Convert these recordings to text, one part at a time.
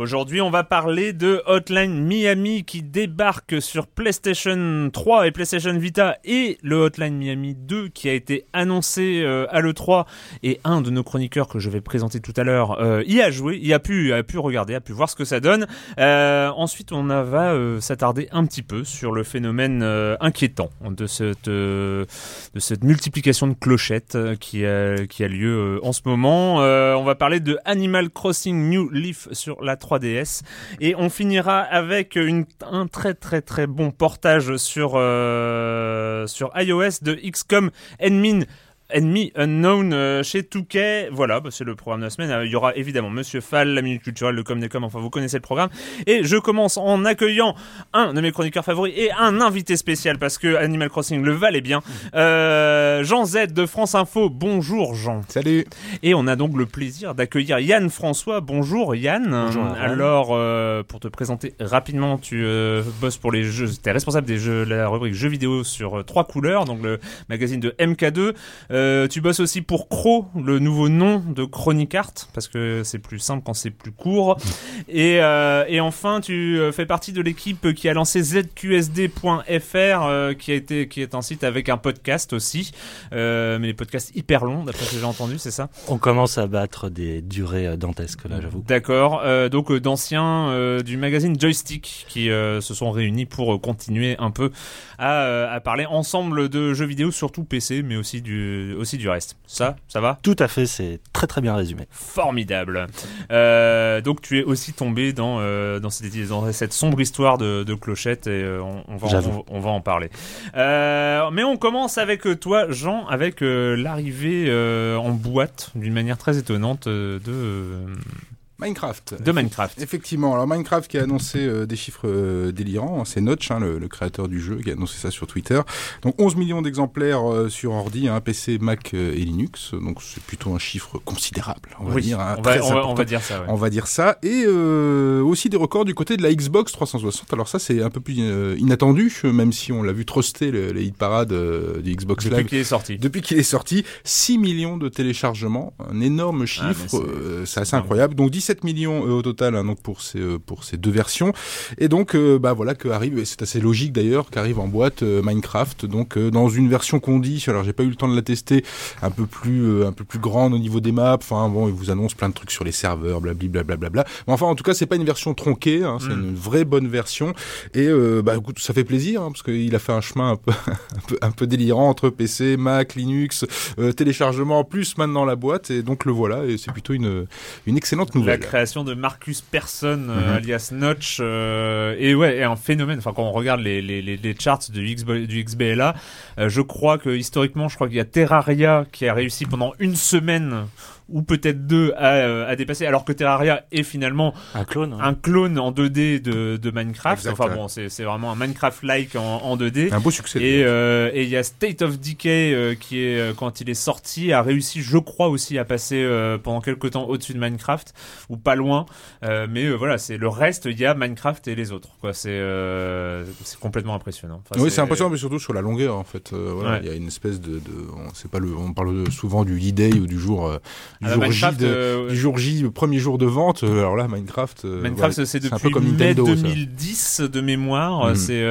Aujourd'hui, on va parler de Hotline Miami qui débarque sur PlayStation 3 et PlayStation Vita et le Hotline Miami 2 qui a été annoncé euh, à l'E3 et un de nos chroniqueurs que je vais présenter tout à l'heure euh, y a joué, y a pu, a pu regarder, a pu voir ce que ça donne. Euh, ensuite, on va s'attarder un petit peu sur le phénomène inquiétant de cette, multiplication de clochettes qui a lieu en ce moment. on va parler de Animal Crossing New Leaf sur la 3 3DS. Et on finira avec un très très très bon portage sur, euh, sur iOS de XCOM Enmin Enemy Unknown euh, chez Touquet. Voilà, bah, c'est le programme de la semaine. Euh, il y aura évidemment Monsieur Fall, la minute culturelle, le com des com. Enfin, vous connaissez le programme. Et je commence en accueillant un de mes chroniqueurs favoris et un invité spécial parce que Animal Crossing le valait bien. Euh, Jean Z de France Info. Bonjour Jean. Salut. Et on a donc le plaisir d'accueillir Yann François. Bonjour Yann. Bonjour. Alors, pour te présenter rapidement, tu bosses pour les jeux. Tu es responsable des jeux, la rubrique jeux vidéo sur trois couleurs, donc le magazine de MK2. Euh, tu bosses aussi pour Cro, le nouveau nom de Chronicart, parce que c'est plus simple quand c'est plus court. Et, euh, et enfin, tu euh, fais partie de l'équipe qui a lancé zqsd.fr, qui a été, qui est un site avec un podcast aussi, mais les podcasts hyper longs, d'après ce que j'ai entendu, c'est ça? On commence à battre des durées dantesques là, j'avoue. D'accord. donc d'anciens du magazine Joystick qui se sont réunis pour continuer un peu à, à parler ensemble de jeux vidéo, surtout PC, mais aussi du aussi du reste. Ça, ça va? Tout à fait, c'est très très bien résumé. Formidable. Euh, donc tu es aussi tombé dans, euh, dans, cette, dans cette sombre histoire de, de Clochette et euh, on, va on, va en parler. mais on commence avec toi, Jean, avec l'arrivée en boîte d'une manière très étonnante de Minecraft. De Minecraft. Effectivement. Alors Minecraft qui a annoncé euh, des chiffres euh, délirants. C'est Notch, hein, le, créateur du jeu, qui a annoncé ça sur Twitter. Donc 11 millions d'exemplaires euh, sur ordi, hein, PC, Mac et Linux. Donc c'est plutôt un chiffre considérable, on va dire. Hein, on, va, on, va, dire ça. On va dire ça. Et aussi des records du côté de la Xbox 360. Alors ça c'est un peu plus inattendu, même si on l'a vu truster les hit parades du Xbox Live. Depuis qu'il est sorti. Depuis qu'il est sorti. 6 millions de téléchargements. Un énorme ah, chiffre. c'est assez incroyable. Donc 17 7 millions euh, au total hein, donc pour ces euh, pour ces deux versions. Et donc euh, bah voilà que arrive et c'est assez logique d'ailleurs qu'arrive en boîte Minecraft. Donc dans une version qu'on dit alors j'ai pas eu le temps de la tester un peu plus un peu plus grande au niveau des maps. Enfin bon il vous annonce plein de trucs sur les serveurs blablabla bla, bla, mais enfin en tout cas c'est pas une version tronquée hein, c'est mm. une vraie bonne version. Et bah écoute ça fait plaisir hein, parce qu'il a fait un chemin un peu un peu un peu délirant entre PC Mac Linux téléchargement plus maintenant la boîte. Et donc le voilà et c'est plutôt une une excellente nouvelle création de Marcus Persson, Mhm. alias Notch, et ouais, et un phénomène. Enfin, quand on regarde les, les, les, les charts du, XB, du XBLA, je crois que historiquement, je crois qu'il y a Terraria qui a réussi pendant une semaine ou peut-être deux à, euh, à, dépasser, alors que Terraria est finalement un clone, hein. un clone en 2D de, de Minecraft. Exact, enfin ouais. bon, c'est vraiment un Minecraft-like en, en, 2D. Un beau succès. Et euh, il y a State of Decay euh, qui est euh, quand il est sorti a réussi, je crois aussi, à passer euh, pendant quelques temps au-dessus de Minecraft ou pas loin. Euh, mais voilà, c'est le reste. Il y a Minecraft et les autres. Quoi, c'est c'est complètement impressionnant. Enfin, oui, c'est impressionnant, mais surtout sur la longueur en fait. voilà, il ouais. y a une espèce de, de on sait pas le, on parle souvent du D-Day ou du jour du jour Minecraft, J de, euh, du jour J, le premier jour de vente. Euh, alors là, Minecraft. Euh, Minecraft, c'est depuis un peu comme mai Nintendo, 2010 ça. de mémoire. Mm. C'est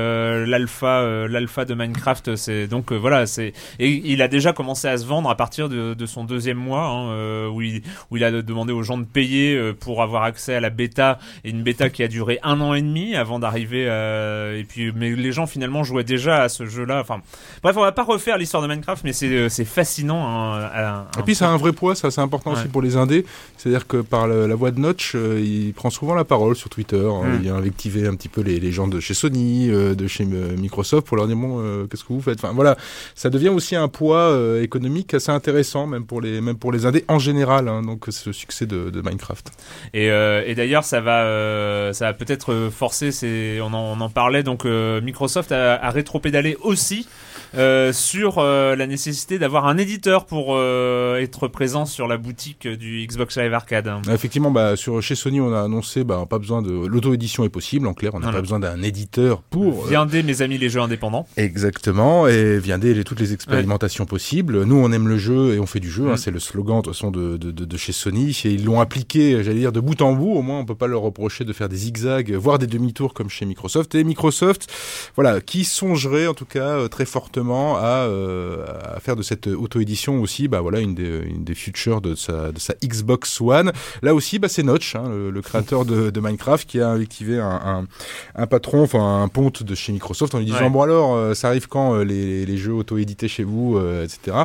l'alpha, l'alpha de Minecraft. C'est donc voilà, c'est et il a déjà commencé à se vendre à partir de, de son deuxième mois, hein, où il où il a demandé aux gens de payer pour avoir accès à la bêta et une bêta qui a duré un an et demi avant d'arriver. et puis, mais les gens finalement jouaient déjà à ce jeu-là. Enfin, bref, on va pas refaire l'histoire de Minecraft, mais c'est c'est fascinant. Hein, à, à et puis, ça a un vrai poids, ça, c'est important ouais. aussi pour les indés. C'est-à-dire que par le, la voix de Notch, euh, il prend souvent la parole sur Twitter. Mm. Il vient invectiver un petit peu les, les gens de chez Sony, euh, de chez Microsoft pour leur dire bon, euh, qu'est-ce que vous faites? Enfin voilà, ça devient aussi un poids euh, économique assez intéressant, même pour les même pour les indés en général. Hein, donc ce succès de, de Minecraft. Et, euh, et d'ailleurs, ça va ça va peut-être forcer. C'est on en, on en parlait. Donc Microsoft a, a rétro-pédalé aussi. Euh, sur euh, la nécessité d'avoir un éditeur pour euh, être présent sur la boutique du Xbox Live Arcade. Effectivement, bah, sur, chez Sony, on a annoncé bah, pas besoin de l'auto-édition est possible. En clair, on n'a pas besoin d'un éditeur pour. Viendez, mes amis, les jeux indépendants. Exactement, et viendez les, toutes les expérimentations ouais. possibles. Nous, on aime le jeu et on fait du jeu. Mmh. Hein, c'est le slogan de toute façon de, de, de, de chez Sony. Et ils l'ont appliqué, j'allais dire, de bout en bout. Au moins, on peut pas leur reprocher de faire des zigzags, voire des demi-tours comme chez Microsoft. Et Microsoft, voilà, qui songerait en tout cas très fortement à, euh, à faire de cette auto-édition aussi, bah voilà, une des, une des futures de sa, de sa Xbox One. Là aussi, bah c'est Notch, hein, le, le, créateur de, de, Minecraft, qui a activé un, un, un, patron, enfin un ponte de chez Microsoft en lui disant ouais. bon alors, euh, ça arrive quand euh, les, les, jeux auto-édités chez vous, etc.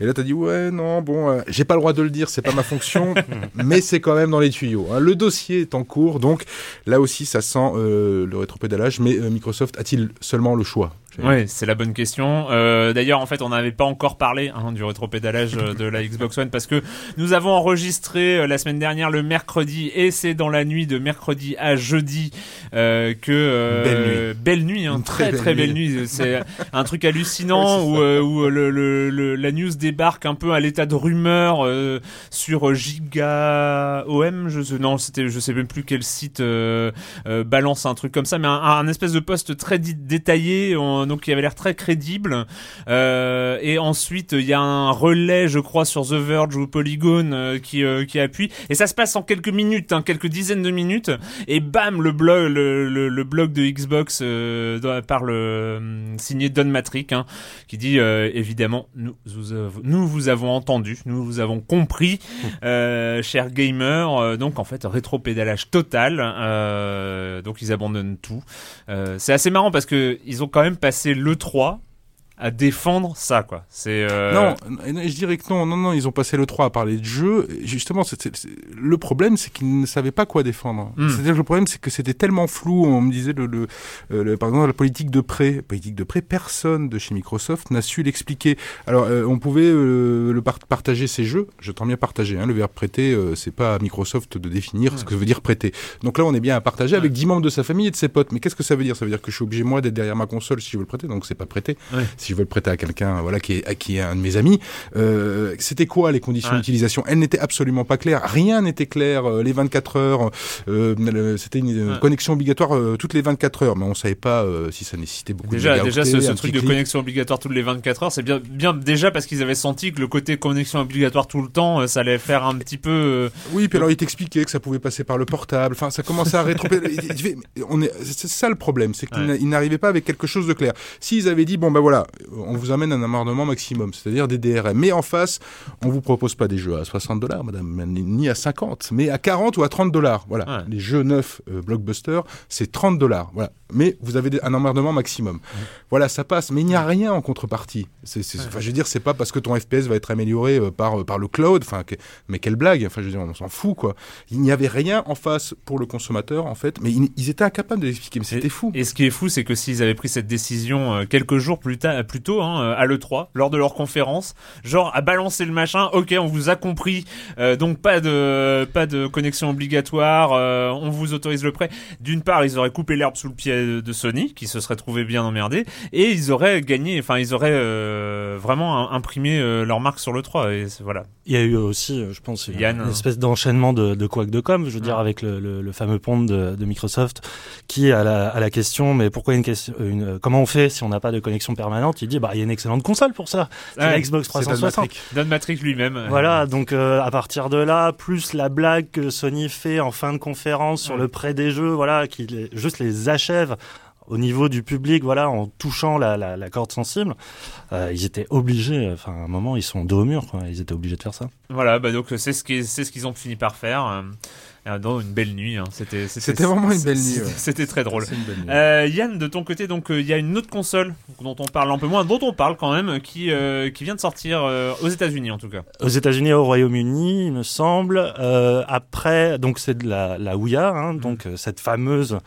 Et là t'as dit ouais non bon, j'ai pas le droit de le dire, c'est pas ma fonction, mais c'est quand même dans les tuyaux. Hein. Le dossier est en cours, donc là aussi ça sent le rétropédalage, mais Microsoft a-t-il seulement le choix? Oui, c'est la bonne question. Euh, D'ailleurs, en fait, on n'avait pas encore parlé hein, du rétropédalage de la Xbox One parce que nous avons enregistré euh, la semaine dernière le mercredi et c'est dans la nuit de mercredi à jeudi euh, que euh, belle nuit, belle nuit, hein, très très, très belle, nuit. nuit. C'est un truc hallucinant où, euh, où le, le, le, la news débarque un peu à l'état de rumeur euh, sur Giga OM. Je non, c'était je sais même plus quel site balance un truc comme ça, mais un, un espèce de poste très détaillé. On, donc qui avait l'air très crédible. Euh, et ensuite, il y a un relais, je crois, sur The Verge ou Polygon euh, qui, euh, qui appuie. Et ça se passe en quelques minutes, hein, quelques dizaines de minutes. Et bam, le blog, le, le, le blog de Xbox par le signé Don Matrick, hein, qui dit évidemment, nous vous, nous vous avons entendu, nous vous avons compris, chers gamers. donc en fait, rétro-pédalage total. donc ils abandonnent tout. C'est assez marrant parce que ils ont quand même passé le 3 à défendre ça quoi. C'est euh... Non, je dirais que non, non non, ils ont passé le 3 à parler de jeu, justement le problème c'est qu'ils ne savaient pas quoi défendre. Mm. C'est-à-dire que le problème c'est que c'était tellement flou, on me disait le, le, le, par exemple la politique de prêt, politique de prêt, personne de chez Microsoft n'a su l'expliquer. Alors euh, on pouvait euh, le par partager ces jeux, j'entends bien partager hein, le verbe prêter euh, c'est pas à Microsoft de définir ce que veut dire prêter. Donc là on est bien à partager avec 10 membres de sa famille et de ses potes. Mais qu'est-ce que ça veut dire? Ça veut dire que je suis obligé moi d'être derrière ma console si je veux le prêter, donc c'est pas prêter. Si je veux le prêter à quelqu'un voilà qui est qui est un de mes amis euh, c'était quoi les conditions ouais. d'utilisation? Elles n'étaient absolument pas claires rien n'était clair euh, les 24 heures euh, c'était une ouais. connexion obligatoire toutes les 24 heures mais on savait pas si ça nécessitait beaucoup déjà de déjà ce, ce truc de clic. connexion obligatoire toutes les 24 heures c'est bien bien déjà parce qu'ils avaient senti que le côté connexion obligatoire tout le temps ça allait faire un petit peu oui puis alors ils t'expliquaient que ça pouvait passer par le portable enfin ça commençait à rétro on est c'est ça le problème c'est qu'ils ouais. n'arrivaient pas avec quelque chose de clair s'ils avaient dit bon ben voilà on vous amène un amendement maximum, c'est-à-dire des DRM. Mais en face, on vous propose pas des jeux à 60 dollars, madame, ni à 50, mais à 40 ou à 30 dollars. Voilà. Les jeux neufs euh, blockbuster, c'est 30 dollars. Voilà. Mais vous avez un emmerdement maximum. Voilà, ça passe. Mais il n'y a rien en contrepartie. C'est, enfin, je veux dire, c'est pas parce que ton FPS va être amélioré euh, par, euh, par le cloud. Enfin, mais quelle blague. Enfin, je veux dire, on s'en fout, quoi. Il n'y avait rien en face pour le consommateur, en fait. Mais ils, étaient incapables de l'expliquer. Mais c'était fou. Et ce qui est fou, c'est que s'ils avaient pris cette décision quelques jours plus tard, plus tôt, hein, à l'E3, lors de leur conférence, genre à balancer le machin, ok, on vous a compris, donc pas de, pas de connexion obligatoire, on vous autorise le prêt. D'une part, ils auraient coupé l'herbe sous le pied de Sony, qui se serait trouvé bien emmerdé, et ils auraient gagné, enfin, ils auraient euh, vraiment imprimé euh, leur marque sur le 3. Et voilà. Il y a eu aussi, euh, je pense, une, espèce d'enchaînement de, de de com, je veux dire, avec le, le, fameux pont de, de, Microsoft, qui à la, à la question, mais pourquoi une question, une, comment on fait si on n'a pas de connexion permanente? Il dit, bah, il y a une excellente console pour ça, c'est la Xbox 360. Don Matrix lui-même. Voilà, donc à partir de là, plus la blague que Sony fait en fin de conférence sur le prêt des jeux, voilà, qui juste les achève au niveau du public, voilà, en touchant la, la, la corde sensible, euh, ils étaient obligés. Enfin, à un moment, ils sont dos au mur. Quoi, ils étaient obligés de faire ça. Voilà, bah donc c'est ce qu'ils c'est ce qu'ils ont fini par faire. Euh, euh, dans une belle nuit. Hein. C'était, c'était vraiment une belle nuit. C'était très drôle. Euh, Yann, de ton côté, donc il y a une autre console dont on parle un peu moins, dont on parle quand même, qui qui vient de sortir aux États-Unis en tout cas. Aux États-Unis, et au Royaume-Uni, il me semble. après, donc c'est de la la Ouya, hein, donc cette fameuse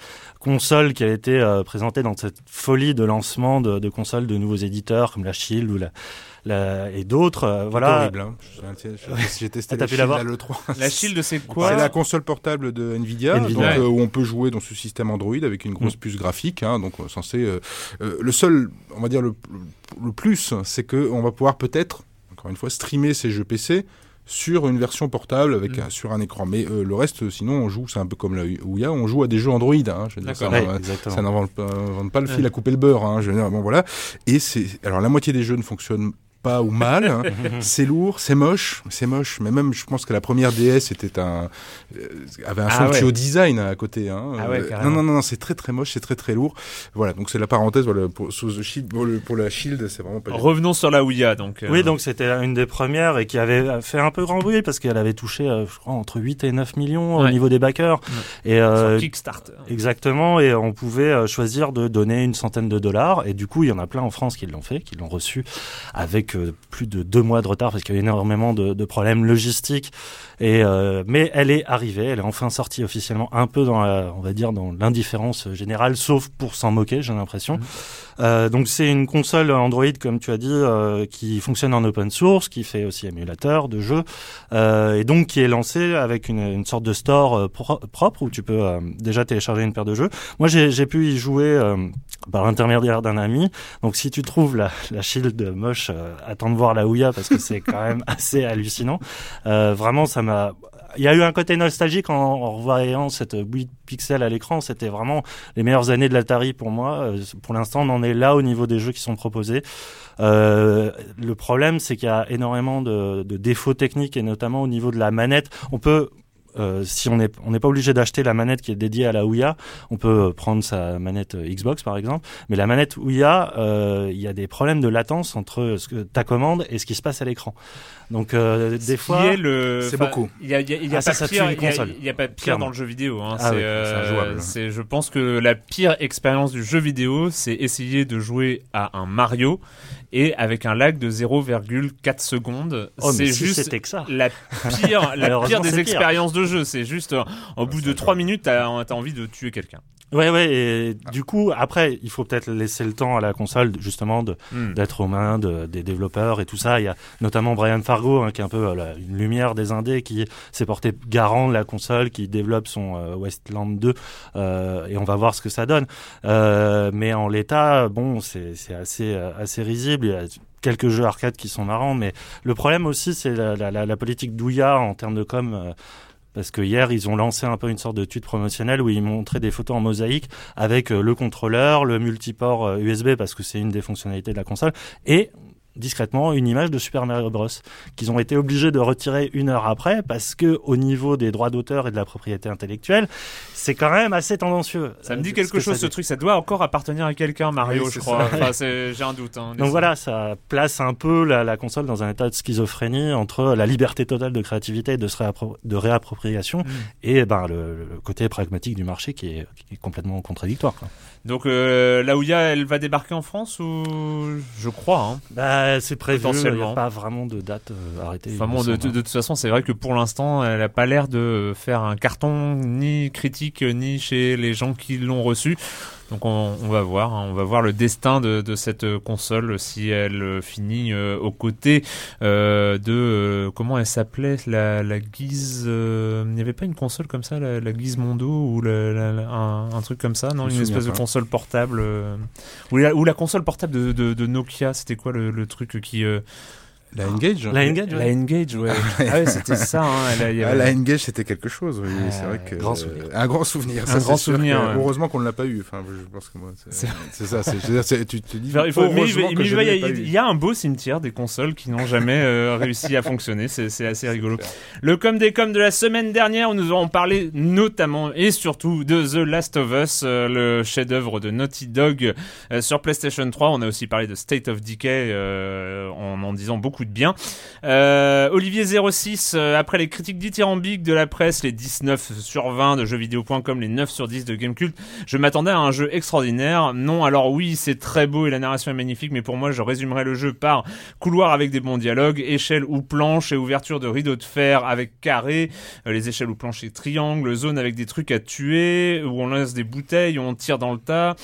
console qui a été euh, présentée dans cette folie de lancement de, de, consoles de nouveaux éditeurs comme la Shield ou la, la et d'autres. Euh, voilà. Horrible. Hein. J'ai testé la Shield à l'E3. La Shield, c'est quoi C'est la console portable de Nvidia, Donc, euh, où on peut jouer dans ce système Android avec une grosse mm. puce graphique. Hein, donc censé. le seul, on va dire le, le plus, c'est que on va pouvoir peut-être encore une fois streamer ces jeux PC sur une version portable avec mm. sur un écran. Mais euh, le reste, sinon, on joue, c'est un peu comme la Ouya, on joue à des jeux Android. Hein, je veux dire, ça, ça n'invente pas, le fil à couper le beurre. Hein, je veux dire, bon voilà. Et c'est alors la moitié des jeux ne fonctionnent pas ou mal. Hein. c'est lourd, c'est moche, c'est moche. Mais même, je pense que la première DS était un euh, avait un ah design à côté. Hein. Ah ouais, euh, non, non, non, c'est très très moche, c'est très très lourd. Voilà, donc c'est la parenthèse. Voilà, pour, Shield, pour, la Shield, c'est vraiment pas. Revenons sur la Ouya, donc. Euh. Oui, donc c'était une des premières et qui avait fait un peu grand bruit parce qu'elle avait touché, je crois, entre 8 et 9 millions au niveau des backers. Et euh, Kickstarter. Exactement, et on pouvait choisir de donner une centaine de dollars. Et du coup, il y en a plein en France qui l'ont fait, qui l'ont reçu avec plus de deux mois de retard parce qu'il y a eu énormément de, problèmes logistiques. Et euh, mais elle est arrivée, elle est enfin sortie officiellement, un peu dans la, on va dire dans l'indifférence générale, sauf pour s'en moquer, j'ai l'impression. Mmh. Euh, donc c'est une console Android, comme tu as dit, euh, qui fonctionne en open source, qui fait aussi émulateur de jeux, euh, et donc qui est lancée avec une, sorte de store propre où tu peux déjà télécharger une paire de jeux. Moi j'ai pu y jouer par l'intermédiaire d'un ami. Donc si tu trouves la, la shield moche, attends de voir la Ouya parce que c'est quand même assez hallucinant. vraiment, ça m'a il y a eu un côté nostalgique en, en revoyant cette 8 pixels à l'écran. C'était vraiment les meilleures années de l'Atari pour moi. Euh, pour l'instant, on en est là au niveau des jeux qui sont proposés. Euh, le problème, c'est qu'il y a énormément de, de, défauts techniques et notamment au niveau de la manette. On peut euh, si on n'est on n'est pas obligé d'acheter la manette qui est dédiée à la Ouya, on peut prendre sa manette Xbox par exemple. Mais la manette Ouya, euh, il y a des problèmes de latence entre ce que, ta commande et ce qui se passe à l'écran. Donc euh, des fois, c'est beaucoup. Il y a, y a, ah, pas pire, il y, a pas pire dans le jeu vidéo. Hein. Ah euh, c'est je pense que la pire expérience du jeu vidéo, c'est essayer de jouer à un Mario et avec un lag de 0,4 secondes. Oh, c'est juste que ça. la pire, la pire des expériences de jeu. C'est juste, euh, au bout de 3 minutes, t'as as envie de tuer quelqu'un. Ouais, ouais. Et du coup, après, il faut peut-être laisser le temps à la console, justement, hmm. d'être aux mains de, des développeurs et tout ça. Il y a notamment Brian Fargo, hein, qui est un peu euh, une lumière des indés, qui s'est porté garant de la console, qui développe son euh, Westland 2, euh, et on va voir ce que ça donne. Mais en l'état, bon, c'est assez assez risible. Il y a quelques jeux arcade qui sont marrants, mais le problème aussi, c'est la, politique d'Ouya en termes de com parce que hier ils ont lancé un peu une sorte de tude promotionnelle où ils montraient des photos en mosaïque avec euh, le contrôleur, le multiport USB euh, parce que c'est une des fonctionnalités de la console et discrètement une image de Super Mario Bros qu'ils ont été obligés de retirer une heure après parce que au niveau des droits d'auteur et de la propriété intellectuelle, c'est quand même assez tendancieux. Ça me dit quelque chose ce truc, ça doit encore appartenir à quelqu'un Mario, je crois. Enfin, j'ai un doute. Hein, Donc voilà, ça place un peu la, console dans un état de schizophrénie entre la liberté totale de créativité et de, de réappropriation mm. et ben le, côté pragmatique du marché qui est, complètement contradictoire. Donc euh, la Ouya, elle va débarquer en France ou je crois hein. Bah c'est prévu. Il n'y a pas vraiment de date euh, arrêtée. Enfin bon, de, hein. toute façon, c'est vrai que pour l'instant, elle n'a pas l'air de faire un carton ni critique ni chez les gens qui l'ont reçu. Donc on, va voir, hein. on va voir le destin de, cette console si elle finit euh, aux côtés euh, de euh, comment elle s'appelait la, la Guise. il n'y avait pas une console comme ça, la, la Guise Mondo ou un, truc comme ça, non? Une espèce de console portable ou la, ou, la, console portable de, de, Nokia. C'était quoi le, le, truc qui la Engage La Engage, ouais. La Engage, ouais. ah ouais, c'était ça. Hein. Ah, la Engage, c'était quelque chose. Oui. c'est vrai que grand souvenir. un grand souvenir. Un grand souvenir. Heureusement qu'on ne l'a pas eu. Enfin, je pense que moi, c'est ça. C'est, tu te dis. il, faut, il, y a un beau cimetière des consoles qui n'ont jamais euh, réussi à fonctionner. C'est, assez rigolo. Le com des com de la semaine dernière, où nous avons parlé notamment et surtout de The Last of Us, euh, le chef-d'œuvre de Naughty Dog euh, sur PlayStation 3. On a aussi parlé de State of Decay en en disant beaucoup de bien. Euh, Olivier 06, euh, après les critiques dithyrambiques de la presse, les 19 sur 20 de jeuxvideo.com, les 9 sur 10 de Gamecult, je m'attendais à un jeu extraordinaire. Non, alors oui, c'est très beau et la narration est magnifique, mais pour moi, je résumerais le jeu par couloir avec des bons dialogues, échelle ou planche et ouverture de rideaux de fer avec carré, euh, les échelles ou planches et triangles, zone avec des trucs à tuer, où on lance des bouteilles, où on tire dans le tas,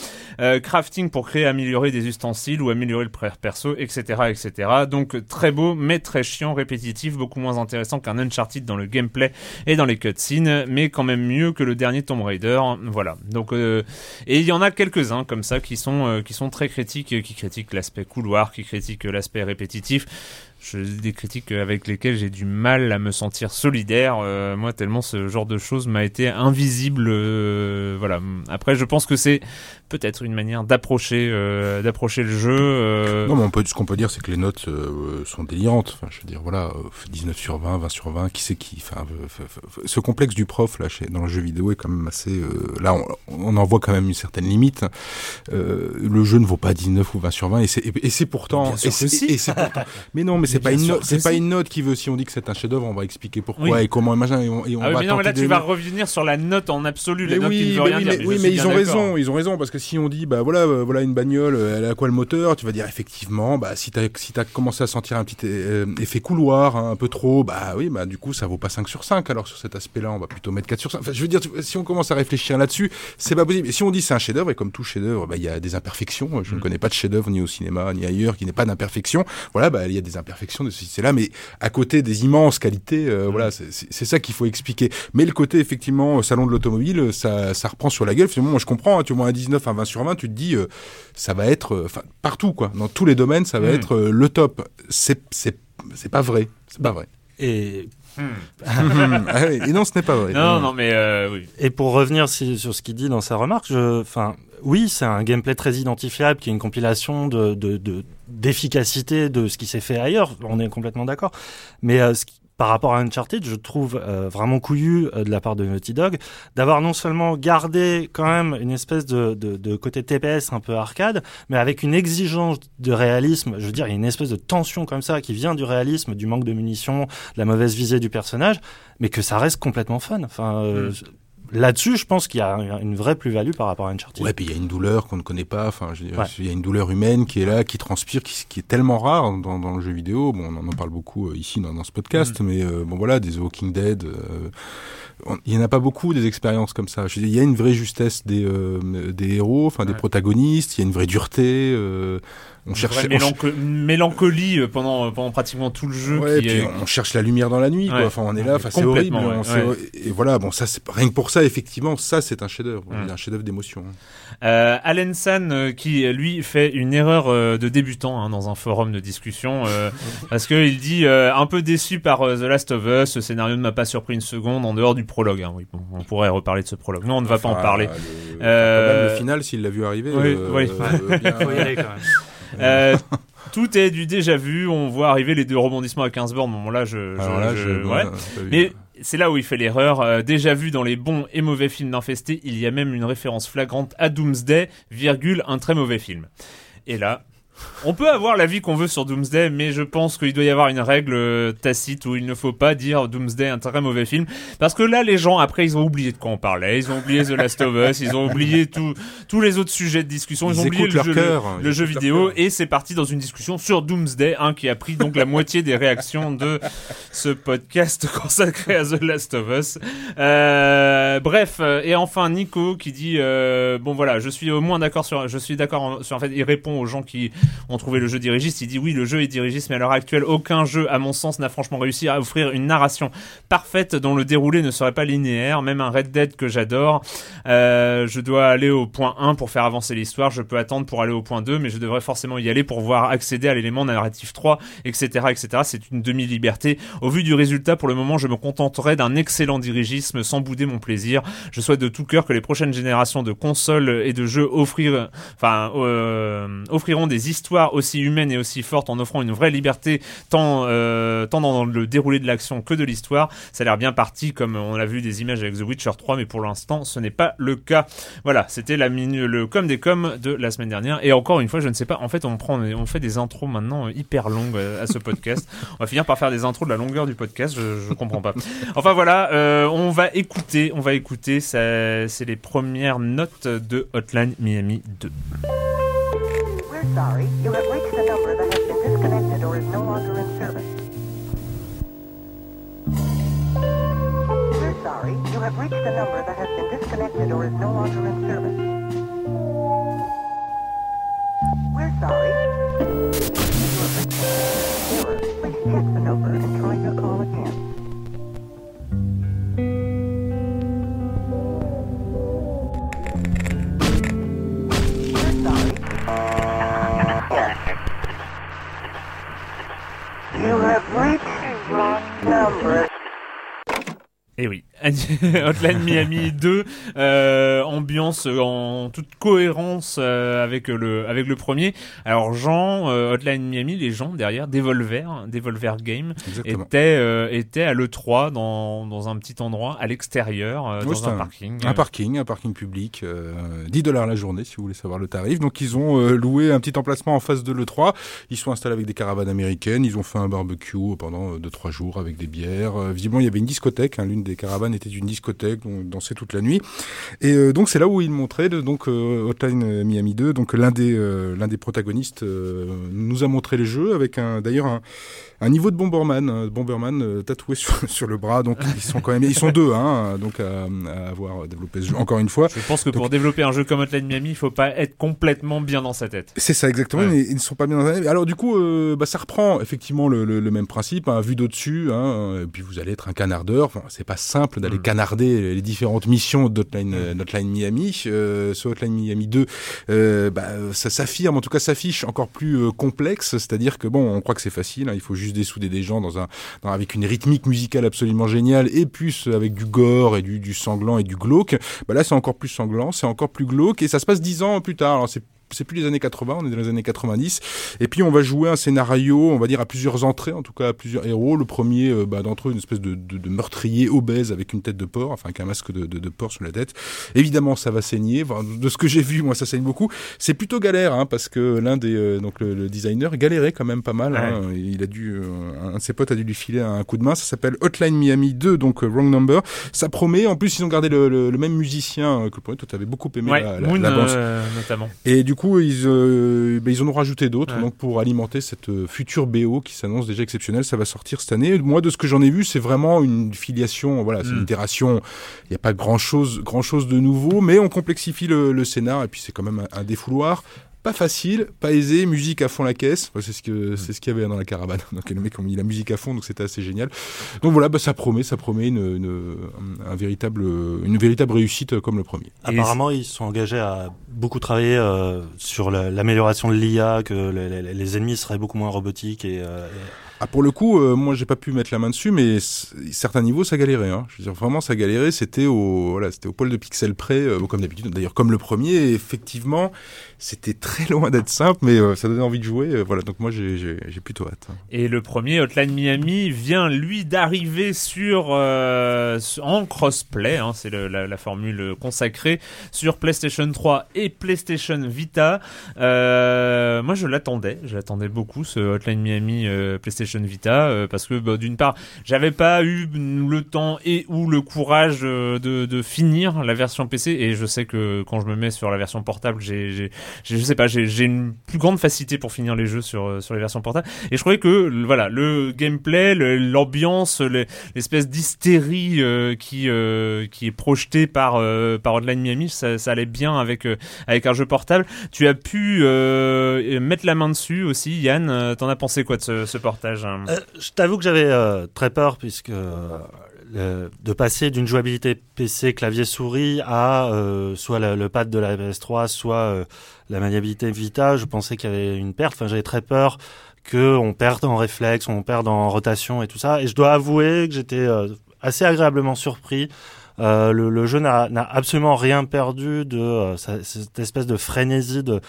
crafting pour créer, améliorer des ustensiles ou améliorer le perso, etc., etc. Donc très beau, mais très chiant, répétitif, beaucoup moins intéressant qu'un Uncharted dans le gameplay et dans les cutscenes, mais quand même mieux que le dernier Tomb Raider. Voilà. Donc, euh, et il y en a quelques-uns comme ça qui sont euh, qui sont très critiques, qui critiquent l'aspect couloir, qui critiquent l'aspect répétitif je, des critiques avec lesquelles j'ai du mal à me sentir solidaire. Euh, moi, tellement ce genre de choses m'a été invisible. voilà. Après, je pense que c'est peut-être une manière d'approcher euh, d'approcher le jeu. Euh. Non, mais on peut, ce qu'on peut dire, c'est que les notes euh, sont délirantes. Enfin, je veux dire, voilà, 19 sur 20, 20 sur 20, qui c'est qui enfin, Ce complexe du prof là, chez, dans le jeu vidéo est quand même assez. là, on, on, en voit quand même une certaine limite. le jeu ne vaut pas 19 ou 20 sur 20, et c'est et, c'est pourtant. Et c'est pourtant. mais non, mais c'est pas une note. C'est pas une note qui veut. Si on dit que c'est un chef-d'œuvre, on va expliquer pourquoi et comment. Imagine, et on, et on ah va mais non, mais là, tu vas revenir sur la note en absolu, la note oui, qui ne veut rien dire. Oui, mais ils ont raison. Ils ont raison parce que si on dit, bah voilà, euh, voilà une bagnole, euh, elle a quoi le moteur Tu vas dire effectivement, bah si t'as si as commencé à sentir un petit euh, effet couloir, hein, un peu trop, bah oui, bah du coup ça vaut pas 5 sur 5. Alors sur cet aspect-là, on va plutôt mettre 4 sur 5. Enfin, je veux dire, si on commence à réfléchir là-dessus, c'est pas possible. Et si on dit c'est un chef-d'œuvre, et comme tout chef-d'œuvre, bah il y a des imperfections. Je ne mm. connais pas de chef-d'œuvre ni au cinéma ni ailleurs qui n'est pas d'imperfection. Voilà, bah il y a des imperfections de ceci, là, mais à côté des immenses qualités, mm. voilà, c'est ça qu'il faut expliquer. Mais le côté effectivement salon de l'automobile, ça, ça reprend sur la gueule. Finalement, moi je comprends. Hein, tu vois un 19, un 20 sur 20, tu te dis, euh, ça va être, euh, enfin partout quoi, dans tous les domaines, ça va hmm. être euh, le top. C'est c'est c'est pas vrai, c'est pas vrai. Et hmm. ah et non, ce n'est pas vrai. Non, non, mais oui. Et pour revenir sur ce qu'il dit dans sa remarque, enfin, oui, c'est un gameplay très identifiable qui est une compilation de d'efficacité de, de, ce qui s'est fait ailleurs. On est complètement d'accord. Mais ce qui par rapport à Uncharted, je trouve euh, vraiment couillu euh, de la part de Naughty Dog d'avoir non seulement gardé quand même une espèce de, de, de, côté TPS un peu arcade, mais avec une exigence de réalisme. Je veux dire, il y a une espèce de tension comme ça qui vient du réalisme, du manque de munitions, de la mauvaise visée du personnage, mais que ça reste complètement fun. Enfin, euh, mm là-dessus, je pense qu'il y a une vraie plus-value par rapport à Uncharted. Ouais, puis il y a une douleur qu'on ne connaît pas. Enfin, je il y a une douleur humaine qui est là, qui transpire, qui, qui est tellement rare dans, dans, le jeu vidéo. Bon, on en parle beaucoup euh, ici dans, dans, ce podcast, mm. mais euh, bon voilà, des Walking Dead. Euh, il y en a pas beaucoup des expériences comme ça. Je il y a une vraie justesse des, des héros, enfin des protagonistes. Il y a une vraie dureté on cherche mélancolie euh, pendant euh, pendant pratiquement tout le jeu qui on cherche la lumière dans la nuit quoi. enfin on est là enfin c'est horrible et voilà bon ça c'est rien que pour ça effectivement ça c'est un chef-d'œuvre un chef-d'œuvre d'émotion hein. euh, Allen San euh, qui lui fait une erreur de débutant hein, dans un forum de discussion parce que il dit un peu déçu par The Last of Us ce scénario ne m'a pas surpris une seconde en dehors du prologue hein. oui, on pourrait reparler de ce prologue non on ne va pas en parler le, le final s'il l'a vu arriver oui, oui. Bien, faut y aller quand même euh, tout est du déjà vu. On voit arriver les deux rebondissements à 15 bornes. Bon, là, je, je, ouais. Mais c'est là où il fait l'erreur. Euh, déjà vu dans les bons et mauvais films d'Infesté, il y a même une référence flagrante à Doomsday, virgule, un très mauvais film. Et là, on peut avoir l'avis qu'on veut sur Doomsday, mais je pense qu'il doit y avoir une règle euh, tacite où il ne faut pas dire Doomsday un très mauvais film, parce que là les gens après ils ont oublié de quoi on parlait, ils ont oublié The Last of Us, ils ont oublié tous les autres sujets de discussion, ils, ont oublié le jeu, le, jeu vidéo et c'est parti dans une discussion sur Doomsday, hein, qui a pris donc la moitié des réactions de ce podcast consacré à The Last of Us. Euh, bref, euh, et enfin Nico qui dit bon voilà, je suis au moins d'accord sur, je suis d'accord sur en fait, il répond aux gens qui ont trouvé le jeu dirigiste. Il dit oui, le jeu est dirigiste, mais à l'heure actuelle, aucun jeu, à mon sens, n'a franchement réussi à offrir une narration parfaite dont le déroulé ne serait pas linéaire. Même un Red Dead que j'adore, euh, je dois aller au point 1 pour faire avancer l'histoire. Je peux attendre pour aller au point 2, mais je devrais forcément y aller pour voir accéder à l'élément narratif 3, etc., etc. C'est une demi-liberté. Au vu du résultat, pour le moment, je me contenterai d'un excellent dirigisme sans bouder mon plaisir. Je souhaite de tout cœur que les prochaines générations de consoles et de jeux offrir, enfin, euh, offriront des histoire aussi humaine et aussi forte en offrant une vraie liberté tant, euh, tant dans le déroulé de l'action que de l'histoire. Ça a l'air bien parti comme on l'a vu des images avec The Witcher 3 mais pour l'instant ce n'est pas le cas. Voilà, c'était la le com des coms de la semaine dernière et encore une fois je ne sais pas, en fait on prend on fait des intros maintenant hyper longues euh, à ce podcast. on va finir par faire des intros de la longueur du podcast, je, je comprends pas. Enfin voilà, euh, on va écouter, on va écouter, c'est les premières notes de Hotline Miami 2. Sorry. You have reached a number that has been disconnected or is no longer in service. We're sorry. You have reached a number that has been disconnected or is no longer in service. We're sorry. Error. Please check the number and try your call again. You have reached the wrong number. Eh oui, Hotline Miami 2, euh, ambiance en toute cohérence euh, avec le avec le premier. Alors Jean, euh, Hotline Miami, les gens derrière, Devolver, Devolver Game, étaient euh, étaient à le 3 dans dans un petit endroit à l'extérieur, euh, dans un, parking. Un parking, un parking public, 10 dollars la journée si vous voulez savoir le tarif. Donc ils ont loué un petit emplacement en face de le 3. Ils sont installés avec des caravanes américaines. Ils ont fait un barbecue pendant 2-3 jours avec des bières. visiblement il y avait une discothèque, hein, l'une des caravanes était une discothèque, on dansait toute la nuit. Et euh, donc c'est là où il montrait donc euh, Hotline Miami 2, donc l'un des euh, l'un des protagonistes nous a montré les jeux avec un d'ailleurs un un niveau de Bomberman, Bomberman euh, tatoué sur, sur, le bras. Donc ils sont quand même, ils sont deux, hein, donc à, avoir développé ce jeu. Encore une fois, je pense que pour développer un jeu comme Hotline Miami, il faut pas être complètement bien dans sa tête. C'est ça exactement. Ils, ne sont pas bien dans sa tête. Alors du coup, euh, bah, ça reprend effectivement le, le, même principe, hein, vue d'au-dessus. Hein, et puis vous allez être un canardeur. Enfin, c'est pas simple d'aller mm. canarder les différentes missions d'Hotline mm. Miami. Euh, ce Hotline Miami 2, euh, bah, ça s'affirme, en tout cas s'affiche encore plus euh, complexe. C'est-à-dire que bon, on croit que c'est facile. Hein, il faut juste dessouder des gens dans un, avec une rythmique musicale absolument géniale et plus avec du gore et du, du sanglant et du glauque. Bah là, c'est encore plus sanglant, c'est encore plus glauque et ça se passe dix ans plus tard. Alors c'est c'est plus les années 80, on est dans les années 90. Et puis on va jouer un scénario, on va dire à plusieurs entrées, en tout cas à plusieurs héros. Le premier euh, bah, d'entre eux, une espèce de, de, de, meurtrier obèse avec une tête de porc, enfin avec un masque de, de, porc sur la tête. Évidemment, ça va saigner. Enfin, de ce que j'ai vu, moi, ça saigne beaucoup. C'est plutôt galère, hein, parce que l'un des euh, donc le, designer galérait quand même pas mal. Hein. Il a dû, euh, un de ses potes a dû lui filer un coup de main. Ça s'appelle Hotline Miami 2, donc Wrong Number. Ça promet. En plus, ils ont gardé le, le, même musicien que le premier. Toi, t'avais beaucoup aimé la, la, Moon, la notamment. Et du coup, ils, euh, ben, ils en ont rajouté d'autres donc pour alimenter cette euh, future BO qui s'annonce déjà exceptionnelle. Ça va sortir cette année. Moi, de ce que j'en ai vu, c'est vraiment une filiation. Voilà, c'est une mm. itération. Il n'y a pas grand chose, grand chose de nouveau, mais on complexifie le, le scénar et puis c'est quand même un, un défouloir pas facile, pas aisé, musique à fond la caisse. c'est ce que c'est ce qu'il y avait dans la caravane. Donc les mecs ont mis la musique à fond, donc c'était assez génial. Donc voilà, bah, ça promet, ça promet une, une, un véritable, une véritable réussite comme le premier. Apparemment, ils sont engagés à beaucoup travailler euh, sur l'amélioration de l'IA, que les, les, ennemis seraient beaucoup moins robotiques et, euh, Ah, pour le coup, euh, moi j'ai pas pu mettre la main dessus, mais certains niveaux ça galérait. Hein. Je veux dire vraiment ça galérait. C'était au voilà, c'était au pôle de pixels près, euh, comme d'habitude. D'ailleurs comme le premier, effectivement, c'était très loin d'être simple, mais euh, ça donnait envie de jouer. voilà, donc moi j'ai plutôt hâte. Et le premier Hotline Miami vient lui d'arriver sur en crossplay. Hein, C'est la, la, formule consacrée sur PlayStation 3 et PlayStation Vita. moi je l'attendais, je l'attendais beaucoup ce Hotline Miami PlayStation Vita euh, parce que bah, d'une part j'avais pas eu le temps et ou le courage euh, de, de, finir la version PC et je sais que quand je me mets sur la version portable j'ai je sais pas j'ai une plus grande facilité pour finir les jeux sur euh, sur les versions portables. Et je croyais que voilà le gameplay l'ambiance l'espèce d'hystérie qui qui est projetée par par Online Miami ça, ça, allait bien avec avec un jeu portable. Tu as pu mettre la main dessus aussi Yann. T'en as pensé quoi de ce, ce portage euh, je t'avoue que j'avais euh, très peur puisque euh, de passer d'une jouabilité PC clavier souris à soit le pad de la PS3, soit la maniabilité Vita, je pensais qu'il y avait une perte. Enfin, j'avais très peur que on perde en réflexe, on perde en rotation et tout ça. Et je dois avouer que j'étais assez agréablement surpris. Le, le, jeu n'a absolument rien perdu de cette espèce de frénésie de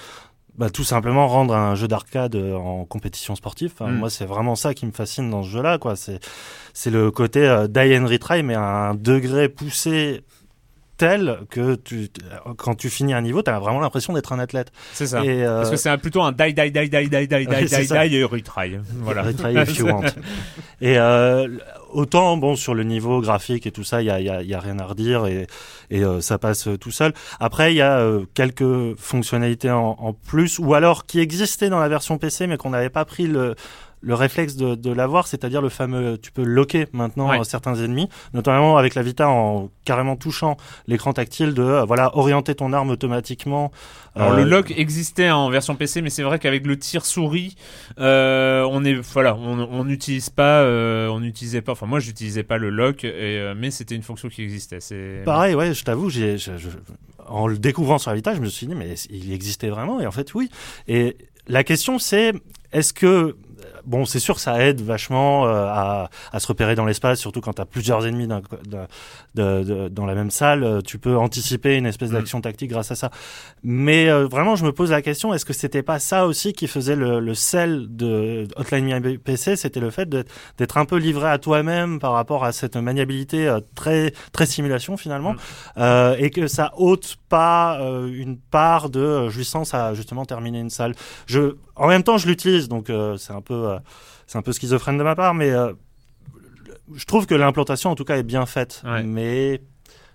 bah, tout simplement rendre un jeu d'arcade euh, en compétition sportive. Mm. Moi, c'est vraiment ça qui me fascine dans ce jeu-là. quoi. C'est c'est le côté euh, die and retry, mais à un degré poussé tel que quand tu finis un niveau, tu as vraiment l'impression d'être un athlète. C'est ça. Euh, Parce que c'est plutôt un die, die, die, die, die, die, die, die, et retry. Voilà. retry if you want. Et euh, autant, bon, sur le niveau graphique et tout ça, il n'y a, y a, rien à redire et, euh, ça passe tout seul. Après, il y a quelques fonctionnalités en, plus, ou alors qui existaient dans la version PC, mais qu'on n'avait pas pris le, le réflexe de, de l'avoir, c'est-à-dire le fameux, tu peux loquer maintenant certains ennemis, notamment avec la Vita en carrément touchant l'écran tactile de euh, voilà orienter ton arme automatiquement. Alors le euh, lock existait en version PC, mais c'est vrai qu'avec le tir souris, euh, on est voilà, on n'utilise pas, on n'utilisait pas. Enfin moi, j'utilisais pas le lock, et, mais c'était une fonction qui existait. C'est pareil, ouais, je t'avoue, j'ai en le découvrant sur la Vita, je me suis dit mais il existait vraiment, et en fait oui. Et la question c'est est-ce que bon, c'est sûr, ça aide vachement euh, à, à, se repérer dans l'espace, surtout quand tu as plusieurs ennemis dans, dans la même salle. Euh, tu peux anticiper une espèce mm. d'action tactique grâce à ça. Mais euh, vraiment, je me pose la question est-ce que c'était pas ça aussi qui faisait le, le sel de Hotline Miami PC C'était le fait d'être un peu livré à toi-même par rapport à cette maniabilité très très simulation finalement, mm. et que ça ôte pas une part de jouissance à justement terminer une salle. Je en même temps, je l'utilise, donc euh, c'est un peu, euh, c'est un peu schizophrène de ma part, mais euh, je trouve que l'implantation, en tout cas, est bien faite. Mais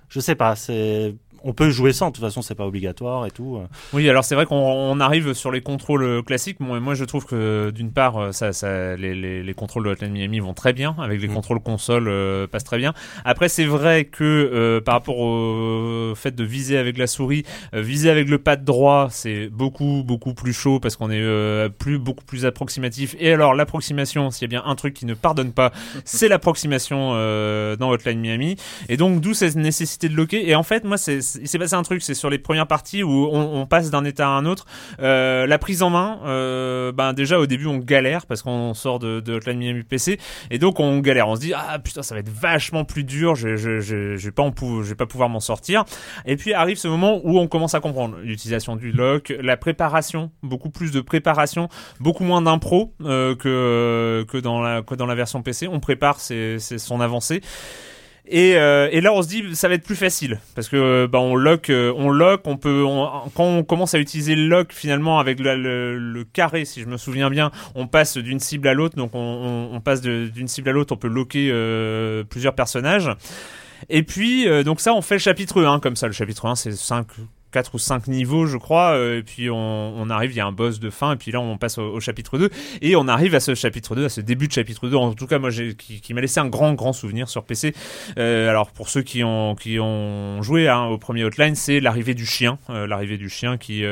je sais pas, c'est on peut jouer sans, de toute façon c'est pas obligatoire et tout. Euh. Oui, alors c'est vrai qu'on arrive sur les contrôles euh, classiques. Moi, moi je trouve que d'une part, euh, ça, ça, les, les, les, contrôles de Hotline Miami vont très bien, avec les mm. contrôles console euh, passent très bien. Après, c'est vrai que par rapport au fait de viser avec la souris, viser avec le pad droit, c'est beaucoup beaucoup plus chaud parce qu'on est plus beaucoup plus approximatif. Et alors l'approximation, s'il y a bien un truc qui ne pardonne pas, c'est l'approximation dans Hotline Miami. Et donc d'où cette nécessité de loquer. Et en fait, moi c'est il s'est passé un truc, c'est sur les premières parties où on, passe d'un état à un autre. Euh, la prise en main, euh, ben déjà au début on galère parce qu'on sort de, de Hotline Miami PC et donc on galère. On se dit ah putain ça va être vachement plus dur, je je je, je vais pas en je vais pas pouvoir m'en sortir. Et puis arrive ce moment où on commence à comprendre l'utilisation du lock, la préparation, beaucoup plus de préparation, beaucoup moins d'impro euh, que que dans la que dans la version PC. On prépare c'est son avancée. Et, euh, et, là, on se dit, ça va être plus facile parce que euh, bah, on lock, euh, on lock, on peut, quand on commence à utiliser le lock finalement avec le, carré, si je me souviens bien, on passe d'une cible à l'autre, donc on, on, passe d'une cible à l'autre, on peut locker plusieurs personnages. Et puis, donc ça, on fait le chapitre 1 comme ça. Le chapitre 1, c'est 5 4 ou 5 niveaux, je crois. Euh, et puis on, arrive, il y a un boss de fin, et puis là on passe au, chapitre 2. Et on arrive à ce chapitre 2, à ce début de chapitre 2. En tout cas, moi, qui, m'a laissé un grand, grand souvenir sur PC. Euh, alors pour ceux qui ont, qui ont joué hein, au premier Hotline, c'est l'arrivée du chien. Euh, l'arrivée du chien qui,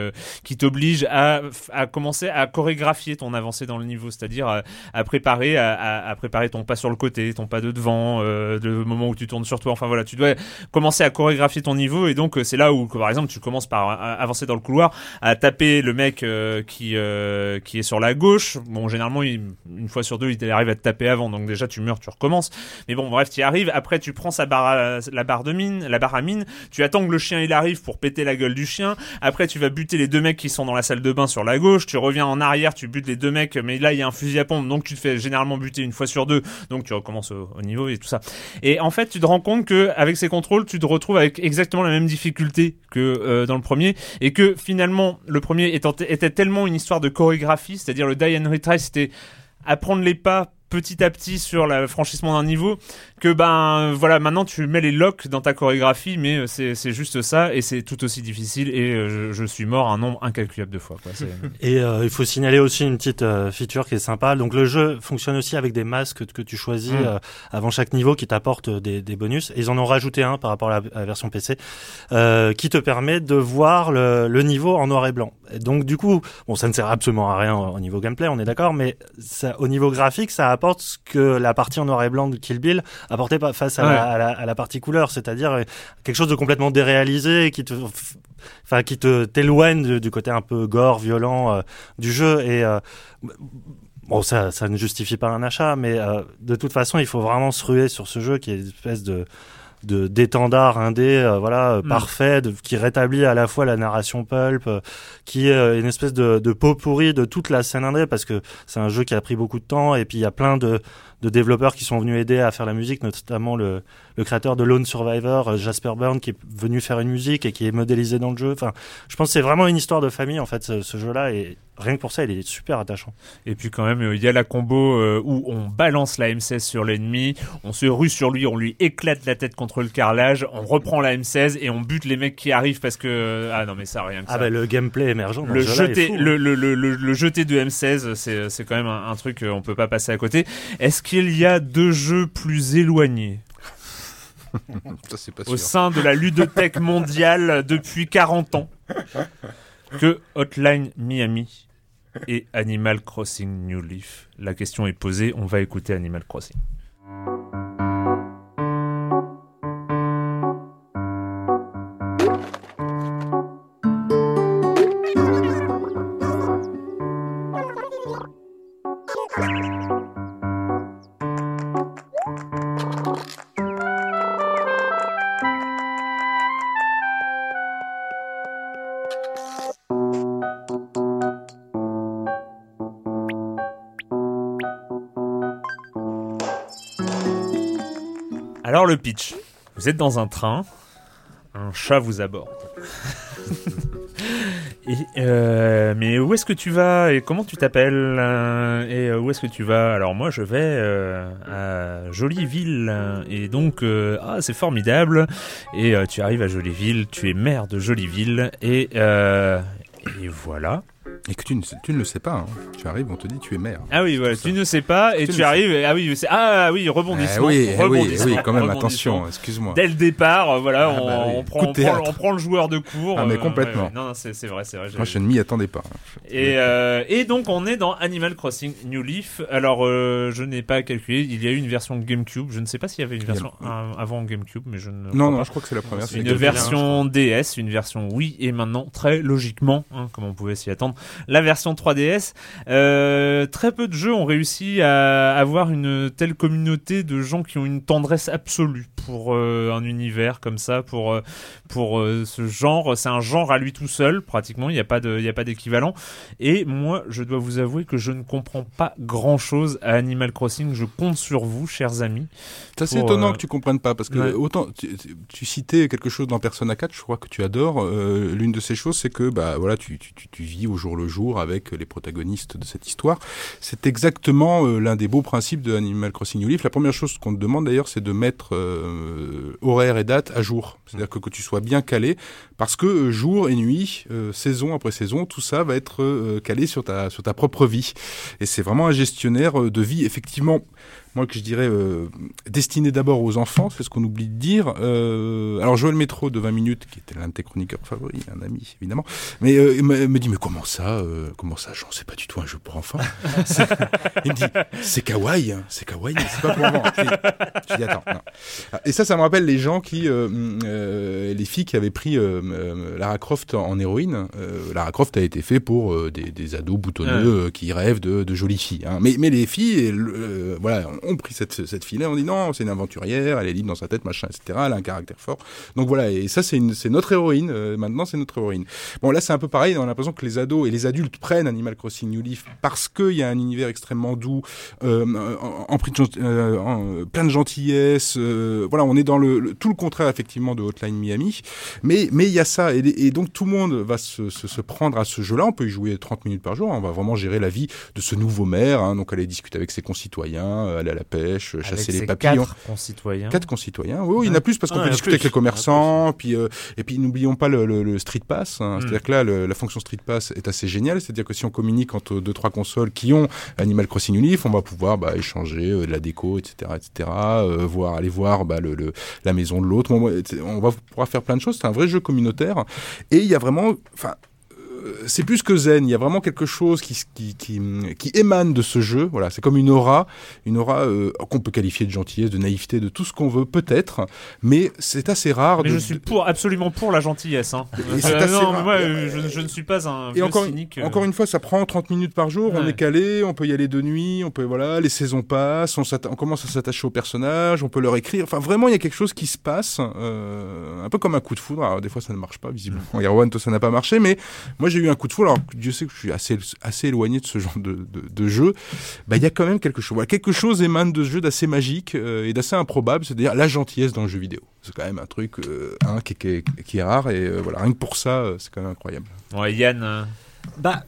qui t'oblige à, à commencer à chorégraphier ton avancée dans le niveau, c'est-à-dire à, à, préparer, à, à, préparer ton pas sur le côté, ton pas de devant, le moment où tu tournes sur toi. Enfin voilà, tu dois commencer à chorégraphier ton niveau. Et donc c'est là où, par exemple, tu commences par avancer dans le couloir, à taper le mec qui qui est sur la gauche. Bon, généralement, une fois sur deux, il arrive à te taper avant, donc déjà tu meurs, tu recommences. Mais bon, bref, tu y arrives. Après, tu prends sa barre la barre de mine, la barre à mine. Tu attends que le chien il arrive pour péter la gueule du chien. Après, tu vas buter les deux mecs qui sont dans la salle de bain sur la gauche. Tu reviens en arrière, tu butes les deux mecs, mais là il y a un fusil à pompe, donc tu te fais généralement buter une fois sur deux. Donc tu recommences au, niveau et tout ça. Et en fait, tu te rends compte que avec ces contrôles, tu te retrouves avec exactement la même difficulté que euh, dans le premier, et que finalement le premier était tellement une histoire de chorégraphie, c'est-à-dire le die and retry, c'était apprendre les pas petit à petit sur le franchissement d'un niveau que ben voilà maintenant tu mets les locks dans ta chorégraphie mais euh, c'est juste ça et c'est tout aussi difficile et euh, je, suis mort un nombre incalculable de fois quoi, et euh, il faut signaler aussi une petite feature qui est sympa. Donc le jeu fonctionne aussi avec des masques que tu choisis mm. avant chaque niveau qui t'apportent des, des, bonus. Et ils en ont rajouté un par rapport à la, version PC qui te permet de voir le, le, niveau en noir et blanc. Et donc du coup bon ça ne sert absolument à rien au niveau gameplay on est d'accord mais ça, au niveau graphique ça apporte ce que la partie en noir et blanc de Kill Bill apportait face à, la, à, la, partie couleur, c'est-à-dire euh, quelque chose de complètement déréalisé qui te enfin qui te t'éloigne du, côté un peu gore, violent euh, du jeu. Et euh, bon ça ça ne justifie pas un achat mais de toute façon il faut vraiment se ruer sur ce jeu qui est une espèce de de d'étendard indé voilà mm. parfait qui rétablit à la fois la narration pulp qui est une espèce de, de pot pourri de toute la scène indé parce que c'est un jeu qui a pris beaucoup de temps et puis il y a plein de de développeurs qui sont venus aider à faire la musique, notamment le, le créateur de Lone Survivor, euh, Jasper Byrne, qui est venu faire une musique et qui est modélisé dans le jeu. Enfin, je pense que c'est vraiment une histoire de famille en fait ce, ce jeu-là et rien que pour ça, il est super attachant. Et puis quand même, euh, il y a la combo euh, où on balance la M16 sur l'ennemi, on se rue sur lui, on lui éclate la tête contre le carrelage, on reprend la M16 et on bute les mecs qui arrivent parce que ah non mais ça rien que ah ça. bah le gameplay émergent. le, jeté, hein. le, le, le, le, jeté de M16, c'est c'est quand même un, un truc on peut pas passer à côté. Est-ce qu'il y a deux jeux plus éloignés ça, pas au sein de la ludothèque mondiale depuis 40 ans que Hotline Miami et Animal Crossing New Leaf. La question est posée, on va écouter Animal Crossing. Le pitch. Vous êtes dans un train, un chat vous aborde. Euh, mais où est-ce que tu vas et comment tu t'appelles euh, et euh, où est-ce que tu vas? Alors moi je vais à Joliville et donc ah c'est formidable et tu arrives à Joliville, tu es maire de Joliville et et voilà. Et que tu ne, tu ne le sais pas. Hein. Tu arrives, on te dit tu es maire. Ah oui, tu ne sais pas et tu, arrives. Et, ah oui, ah oui, rebondissement. Eh oui, eh oui, oui, quand même, attention, excuse-moi. Dès le départ, voilà, ah on, bah on, prend, on, prend, le joueur de cours. Ah mais euh, complètement. non, non c'est vrai, c'est vrai. Moi, je ne m'y attendais pas. Et, euh, et donc, on est dans Animal Crossing New Leaf. Alors, euh, je n'ai pas calculé. Il y a eu une version GameCube. Je ne sais pas s'il y avait une version avant GameCube, mais je ne. Non, non, je crois que c'est la première. Une version DS, une version Wii, et maintenant, très logiquement, hein, comme on pouvait s'y attendre, la version 3 ds euh, très peu de jeux ont réussi à avoir une telle communauté de gens qui ont une tendresse absolue pour euh, un univers comme ça, pour euh, pour ce genre. C'est un genre à lui tout seul, pratiquement. Il n'y a pas d'équivalent. Et moi, je dois vous avouer que je ne comprends pas grand chose à Animal Crossing. Je compte sur vous, chers amis. C'est assez étonnant que tu comprennes pas parce que autant tu, citais quelque chose dans Persona 4, je crois que tu adores. L'une de ces choses, c'est que bah voilà, tu, tu, tu vis au le jour avec les protagonistes de cette histoire. C'est exactement euh, l'un des beaux principes de Animal Crossing New Leaf. La première chose qu'on te demande d'ailleurs, c'est de mettre euh, horaire et date à jour. C'est-à-dire que, que tu sois bien calé, parce que euh, jour et nuit, saison après saison, tout ça va être calé sur ta, sur ta propre vie. Et c'est vraiment un gestionnaire de vie, effectivement, moi que je dirais destiné d'abord aux enfants, c'est ce qu'on oublie de dire. alors Joël Métro de 20 minutes, qui était l'un de tes chroniqueurs favoris, un ami évidemment, mais il me dit mais comment ça, comment ça, Jean, c'est pas du tout un jeu pour enfants. il me dit c'est kawaii, hein, c'est kawaii, c'est pas pour enfants. Je dis attends. Et ça, ça me rappelle les gens qui, les filles qui avaient pris Lara Croft en héroïne. Lara Croft a été fait pour des, des, ados boutonneux qui rêvent de, de, jolies filles. Hein. Mais, mais les filles, voilà, ont pris cette, cette fille-là, dit non, c'est une aventurière, elle est libre dans sa tête, machin, etc. Elle a un caractère fort. Donc voilà, et ça, c'est notre héroïne. maintenant, c'est notre héroïne. Bon, là, c'est un peu pareil. On a l'impression que les ados et les adultes prennent Animal Crossing New Leaf parce qu'il y a un univers extrêmement doux, euh, en, euh, plein de gentillesse. Euh, voilà, on est dans le, tout le contraire effectivement de Hotline Miami. Mais mais il y a ça et, donc tout le monde va se, prendre à ce jeu-là. On peut y jouer 30 minutes par jour. On va vraiment gérer la vie de ce nouveau maire. Hein, donc aller discuter avec ses concitoyens, la pêche, chasser les papillons. Quatre concitoyens. Quatre concitoyens. Oui, il y en a plus parce qu'on peut discuter avec les commerçants. Puis et puis n'oublions pas le, Street Pass. Hein. Hmm. C'est-à-dire que là, la fonction Street Pass est assez géniale. C'est-à-dire que si on communique entre deux trois consoles qui ont Animal Crossing Unif, on va pouvoir bah, échanger euh, de la déco, etc., etc. Euh, voir, aller voir bah, le, la maison de l'autre. On va pouvoir faire plein de choses. C'est un vrai jeu communautaire et il y a vraiment, enfin c'est plus que zen. Il y a vraiment quelque chose qui, qui, qui, qui émane de ce jeu. Voilà, c'est comme une aura, une aura euh, qu'on peut qualifier de gentillesse, de naïveté, de tout ce qu'on veut, peut-être. Mais c'est assez rare. Mais je suis pour, absolument pour la gentillesse. Hein. Euh, non, moi, je, je, ne suis pas un et encore, cynique. Encore une fois, ça prend 30 minutes par jour. On est calé, on peut y aller de nuit, on peut voilà, les saisons passent, on, on commence à s'attacher aux personnages, on peut leur écrire. Enfin, vraiment, il y a quelque chose qui se passe, euh, un peu comme un coup de foudre. Alors, des fois, ça ne marche pas visiblement. Erwan, toi, ça n'a pas marché, mais moi, j'ai eu un coup de foudre. Alors, Dieu sait que je suis assez, assez éloigné de ce genre de, de, jeu. Bah, il y a quand même quelque chose. Voilà, quelque chose émane de ce jeu d'assez magique euh, et d'assez improbable, c'est-à-dire la gentillesse dans le jeu vidéo. C'est quand même un truc euh, hein, qui, qui, est rare et euh, voilà, rien que pour ça, c'est quand même incroyable. Ouais, Yann. Bah,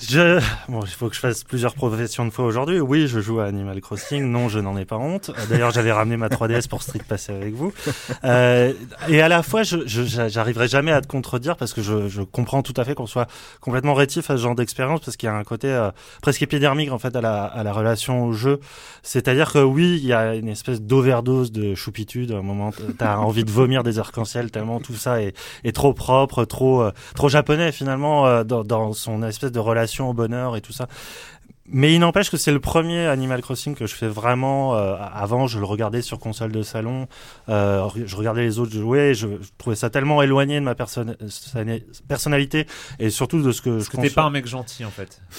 je... Bon, il faut que je fasse plusieurs professions de fois aujourd'hui. Oui, je joue à Animal Crossing. Non, je n'en ai pas honte. D'ailleurs, j'avais ramené ma 3DS pour Street Passer avec vous. Euh, et à la fois, je, j'arriverai jamais à te contredire parce que je, je comprends tout à fait qu'on soit complètement rétif à ce genre d'expérience parce qu'il y a un côté euh, presque épidermique en fait à la, à la relation au jeu. C'est-à-dire que oui, il y a une espèce d'overdose de choupitude. À un moment, t'as envie de vomir des arcs-en-ciel tellement tout ça est, est trop propre, trop, euh, trop japonais finalement euh, dans, dans son espèce de relation au bonheur et tout ça. Mais il n'empêche que c'est le premier Animal Crossing que je fais vraiment. Euh, avant, je le regardais sur console de salon. Euh, je regardais les autres jouer. Je, trouvais ça tellement éloigné de ma personnalité et surtout de ce que Parce je. Que t'es pas un mec gentil en fait.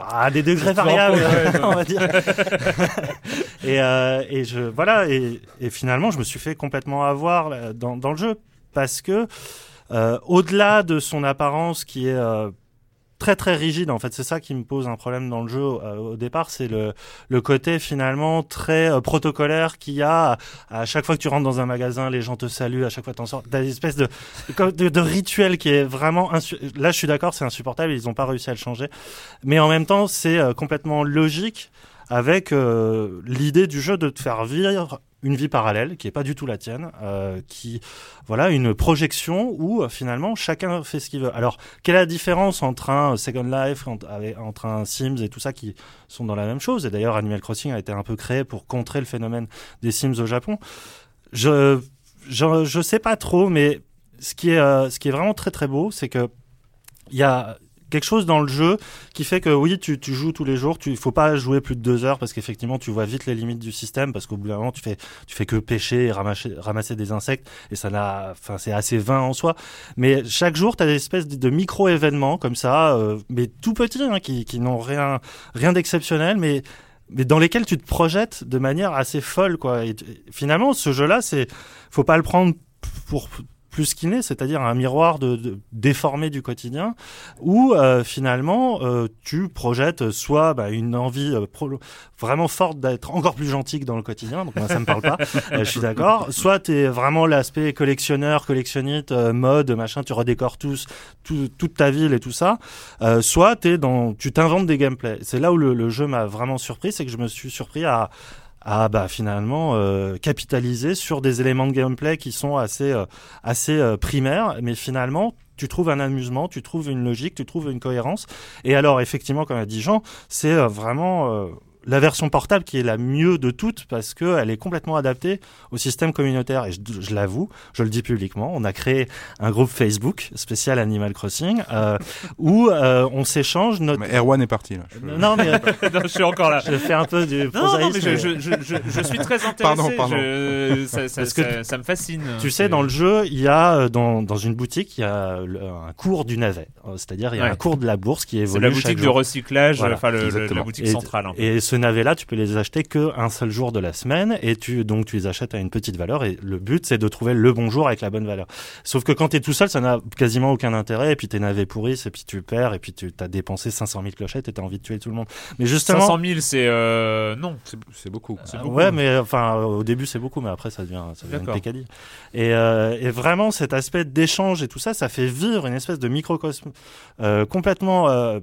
Ah, des degrés variables, on va dire. et, euh, et je voilà et, et, finalement, je me suis fait complètement avoir dans, dans le jeu parce que euh, au-delà de son apparence qui est euh, très très rigide en fait. C'est ça qui me pose un problème dans le jeu euh, au départ c'est le le côté finalement très euh, protocolaire qu'il y a. À, chaque fois que tu rentres dans un magasin les gens te saluent à chaque fois t'en sors. T'as une espèce de, de, de rituel qui est vraiment là je suis d'accord c'est insupportable ils ont pas réussi à le changer. Mais en même temps c'est euh, complètement logique avec l'idée du jeu de te faire vivre une vie parallèle qui est pas du tout la tienne, euh, qui voilà une projection où euh, finalement chacun fait ce qu'il veut. Alors quelle est la différence entre un Second Life, entre, un Sims et tout ça qui sont dans la même chose? Et d'ailleurs Animal Crossing a été un peu créé pour contrer le phénomène des Sims au Japon. Je je, je sais pas trop, mais ce qui est euh, ce qui est vraiment très très beau, c'est que il y a quelque chose dans le jeu qui fait que oui, tu, joues tous les jours. Il faut pas jouer plus de deux heures parce qu'effectivement, tu vois vite les limites du système parce qu'au bout d'un moment, tu fais, fais que pêcher et ramasser, des insectes et ça n'a, enfin, c'est assez vain en soi. Mais chaque jour, tu as des espèces de, micro-événements comme ça, euh, mais tout petits, hein, qui, n'ont rien, rien d'exceptionnel, mais mais dans lesquels tu te projettes de manière assez folle quoi et finalement ce jeu là c'est faut pas le prendre pour plus qu'il n'est, c'est-à-dire un miroir de, déformé du quotidien, où euh, finalement euh, tu projettes soit bah, une envie euh, vraiment forte d'être encore plus gentil que dans le quotidien, donc moi ça me parle pas, je suis d'accord, soit tu es vraiment l'aspect collectionneur, collectionnite, mode, machin, tu redécores tous, toute ta ville et tout ça, soit es dans, tu t'inventes des gameplays. C'est là où le jeu m'a vraiment surpris, c'est que je me suis surpris à à bah, finalement euh, capitaliser sur des éléments de gameplay qui sont assez, euh, assez euh, primaires, mais finalement tu trouves un amusement, tu trouves une logique, tu trouves une cohérence. Et alors effectivement, comme a dit Jean, c'est vraiment la version portable qui est la mieux de toutes parce qu'elle est complètement adaptée au système communautaire. Et je, l'avoue, je le dis publiquement, on a créé un groupe Facebook spécial Animal Crossing euh, où euh, on s'échange notre... Mais Erwan est parti là. Non mais je suis encore là. Je fais un peu du non, mais je, je, je, je, suis très intéressé. Pardon, pardon. Ça, ça, ça, ça, me fascine. Tu sais, dans le jeu, il y a dans, dans une boutique, il y a un cours du navet, c'est-à-dire il y a un cours de la bourse qui évolue. C'est la boutique de recyclage, enfin le, la boutique centrale. Et ce navet-là, tu peux les acheter que un seul jour de la semaine, et tu donc tu les achètes à une petite valeur. Et le but, c'est de trouver le bon jour avec la bonne valeur. Sauf que quand tu es tout seul, ça n'a quasiment aucun intérêt. Et puis tes navets pourrissent, et puis tu perds, et puis tu as dépensé 500 000 clochettes, et t'as envie de tuer tout le monde. Mais justement, 500 000, c'est euh, non, c'est beaucoup. beaucoup. ouais, mais enfin au début c'est beaucoup, mais après ça devient ça devient une pécadille. Et, euh, et vraiment cet aspect d'échange et tout ça, ça fait vivre une espèce de microcosme euh, complètement euh,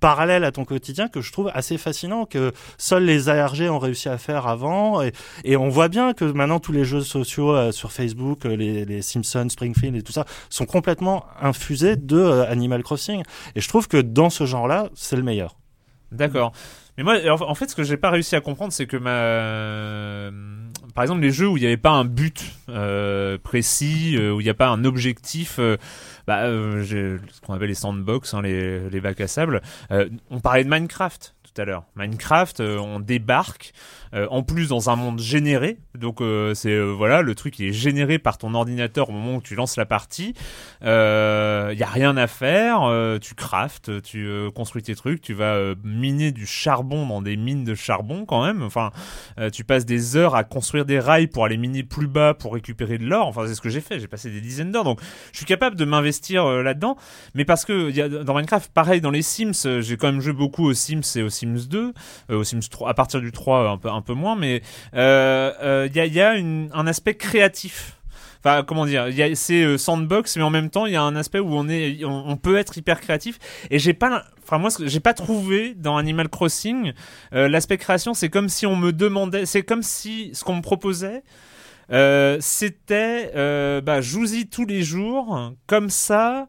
parallèle à ton quotidien que je trouve assez fascinant que seuls les ARG ont réussi à faire avant. Et, on voit bien que maintenant tous les jeux sociaux euh, sur Facebook les, les, Simpsons Springfield et tout ça sont complètement infusés de Animal Crossing. Et je trouve que dans ce genre là c'est le meilleur. D'accord mais moi en fait ce que j'ai pas réussi à comprendre c'est que ma par exemple les jeux où il n'y avait pas un but précis où il n'y a pas un objectif bah, euh, ce qu'on appelle les sandbox, hein, les, les bacs à sable. Euh, on parlait de Minecraft tout à l'heure. Minecraft, euh, on débarque euh, en plus dans un monde généré. Donc euh, c'est euh, voilà le truc qui est généré par ton ordinateur au moment où tu lances la partie. Il y a rien à faire. tu craftes, tu construis tes trucs, tu vas miner du charbon dans des mines de charbon quand même. Enfin, tu passes des heures à construire des rails pour aller miner plus bas pour récupérer de l'or. Enfin c'est ce que j'ai fait. J'ai passé des dizaines d'heures. Donc je suis capable de m'investir là-dedans. Mais parce que dans Minecraft, pareil dans les Sims, j'ai quand même joué beaucoup aux Sims et aux Sims 2, aux Sims 3 à partir du 3 un peu un peu moins, mais il euh, euh, y a, un aspect créatif Enfin, comment dire, c'est euh, sandbox, mais en même temps, il y a un aspect où on est, on, peut être hyper créatif. Et j'ai pas, enfin moi, j'ai pas trouvé dans Animal Crossing l'aspect création. C'est comme si on me demandait, c'est comme si ce qu'on me proposait, c'était, bah, joue-y tous les jours, comme ça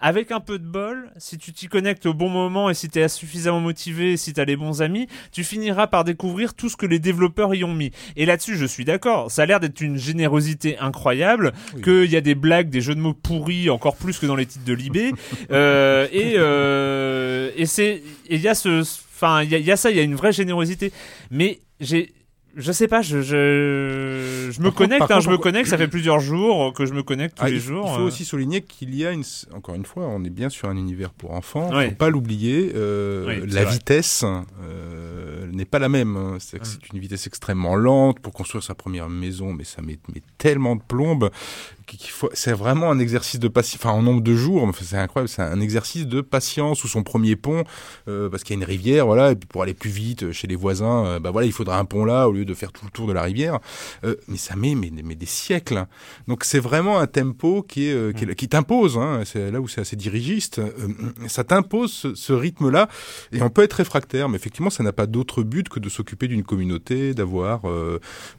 avec un peu de bol, si tu t'y connectes au bon moment et si tu es suffisamment motivé et si tu as les bons amis, tu finiras par découvrir tout ce que les développeurs y ont mis. Et là-dessus, je suis d'accord. Ça a l'air d'être une générosité incroyable, qu'il y a des blagues, des jeux de mots pourris, encore plus que dans les titres de Libé. euh, et euh, et c'est il y a ce enfin il y, y, a ça, il y a une vraie générosité. Mais j'ai je sais pas, je, je, je me connecte, hein, je me connecte, ça fait plusieurs jours que je me connecte tous ah, les jours. Il faut euh. aussi souligner qu'il y a une, encore une fois, on est bien sur un univers pour enfants, faut pas l'oublier, euh, la vitesse euh, n'est pas la même. Hein. C'est hum. une vitesse extrêmement lente pour construire sa première maison, mais ça met, met tellement de plombe c'est vraiment un exercice de patience, enfin en nombre de jours, c'est incroyable, c'est un exercice de patience sous son premier pont, parce qu'il y a une rivière, voilà, et puis pour aller plus vite chez les voisins, bah voilà, il faudra un pont là au lieu de faire tout le tour de la rivière, mais ça met mais, mais des siècles. Hein. Donc c'est vraiment un tempo qui est, qui, qui t'impose, hein, c'est là où c'est assez dirigiste, ça t'impose ce, ce rythme-là, et on peut être réfractaire, mais effectivement ça n'a pas d'autre but que de s'occuper d'une communauté, d'avoir,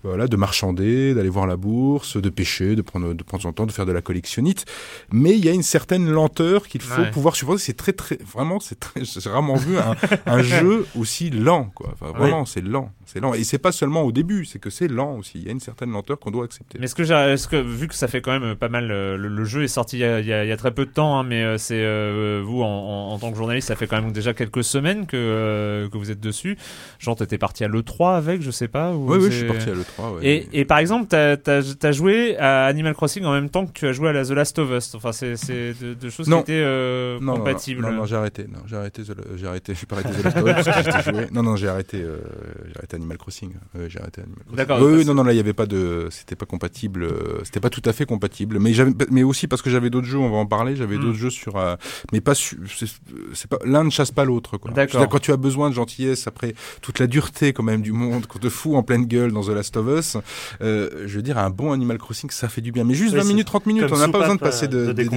voilà, de marchander, d'aller voir la bourse, de pêcher, de prendre, de prendre temps en temps de faire de la collectionnite, mais il y a une certaine lenteur qu'il faut pouvoir supporter. C'est très très vraiment c'est très j'ai rarement vu un, un, jeu aussi lent quoi. Enfin, vraiment c'est lent, c'est lent et c'est pas seulement au début, c'est que c'est lent aussi. Il y a une certaine lenteur qu'on doit accepter. Mais ce que que vu que ça fait quand même pas mal, euh, le, jeu est sorti il y, a, il, y a, très peu de temps, hein, mais euh, c'est euh, vous en, en, tant que journaliste, ça fait quand même déjà quelques semaines que que vous êtes dessus. Genre t'étais parti à le 3 avec, je sais pas. oui oui, je suis parti à le 3. Ouais. Et, et par exemple, t'as as, joué à Animal Crossing en même temps que tu as joué à la The Last of Us. Enfin, c'est deux, choses qui étaient euh, compatibles. Non, non, j'ai arrêté. Non, j'ai arrêté. J'ai arrêté. Je suis pas arrêté The Last of Us. Non, non, j'ai arrêté. Euh, j'ai arrêté Animal Crossing. J'ai arrêté Animal Crossing. D'accord. Oui, non, non, là, il y avait pas de. C'était pas compatible. Euh, c'était pas tout à fait compatible. Mais mais aussi parce que j'avais d'autres jeux. On va en parler. J'avais hmm. d'autres jeux sur. Euh, mais pas. C'est pas. L'un ne chasse pas l'autre. Quoi. D'accord. Quand tu as besoin de gentillesse après toute la dureté quand même du monde, qu'on te fout en pleine gueule dans The Last of Us, je veux dire, un bon Animal Crossing, ça fait du bien. Mais juste 20 minutes, 30 minutes, on n'a pas besoin de passer de, des,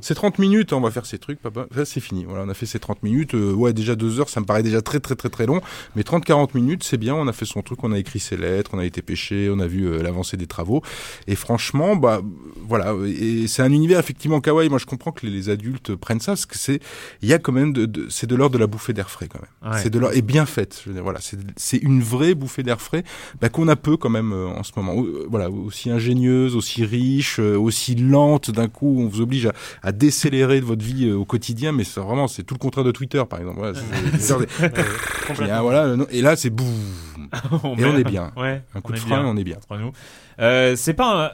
C'est 30 minutes, on va faire ces trucs, papa. c'est fini. Voilà, on a fait ces 30 minutes. Euh, ouais, déjà deux heures, ça me paraît déjà très très très très long. Mais 30-40 minutes, c'est bien. On a fait son truc, on a écrit ses lettres, on a été pêché, on a vu euh, l'avancée des travaux. Et franchement, bah voilà. Et c'est un univers effectivement kawaii. Moi, je comprends que les, adultes prennent ça parce que c'est, il y a quand même de, c'est de l'ordre de la bouffée d'air frais quand même. C'est de l'ordre et bien faite. Je veux dire, voilà, c'est une vraie bouffée d'air frais bah, qu'on a peu quand même en ce moment. Voilà, aussi ingénieuse, aussi riche, aussi lente. D'un coup, on vous oblige à, à décélérer de votre vie au quotidien, mais c'est vraiment c'est tout le contraire de Twitter, par exemple. Voilà, voilà, et là c'est boum. et on est bien. Ouais, un coup de frein, on est bien. Euh, c'est pas un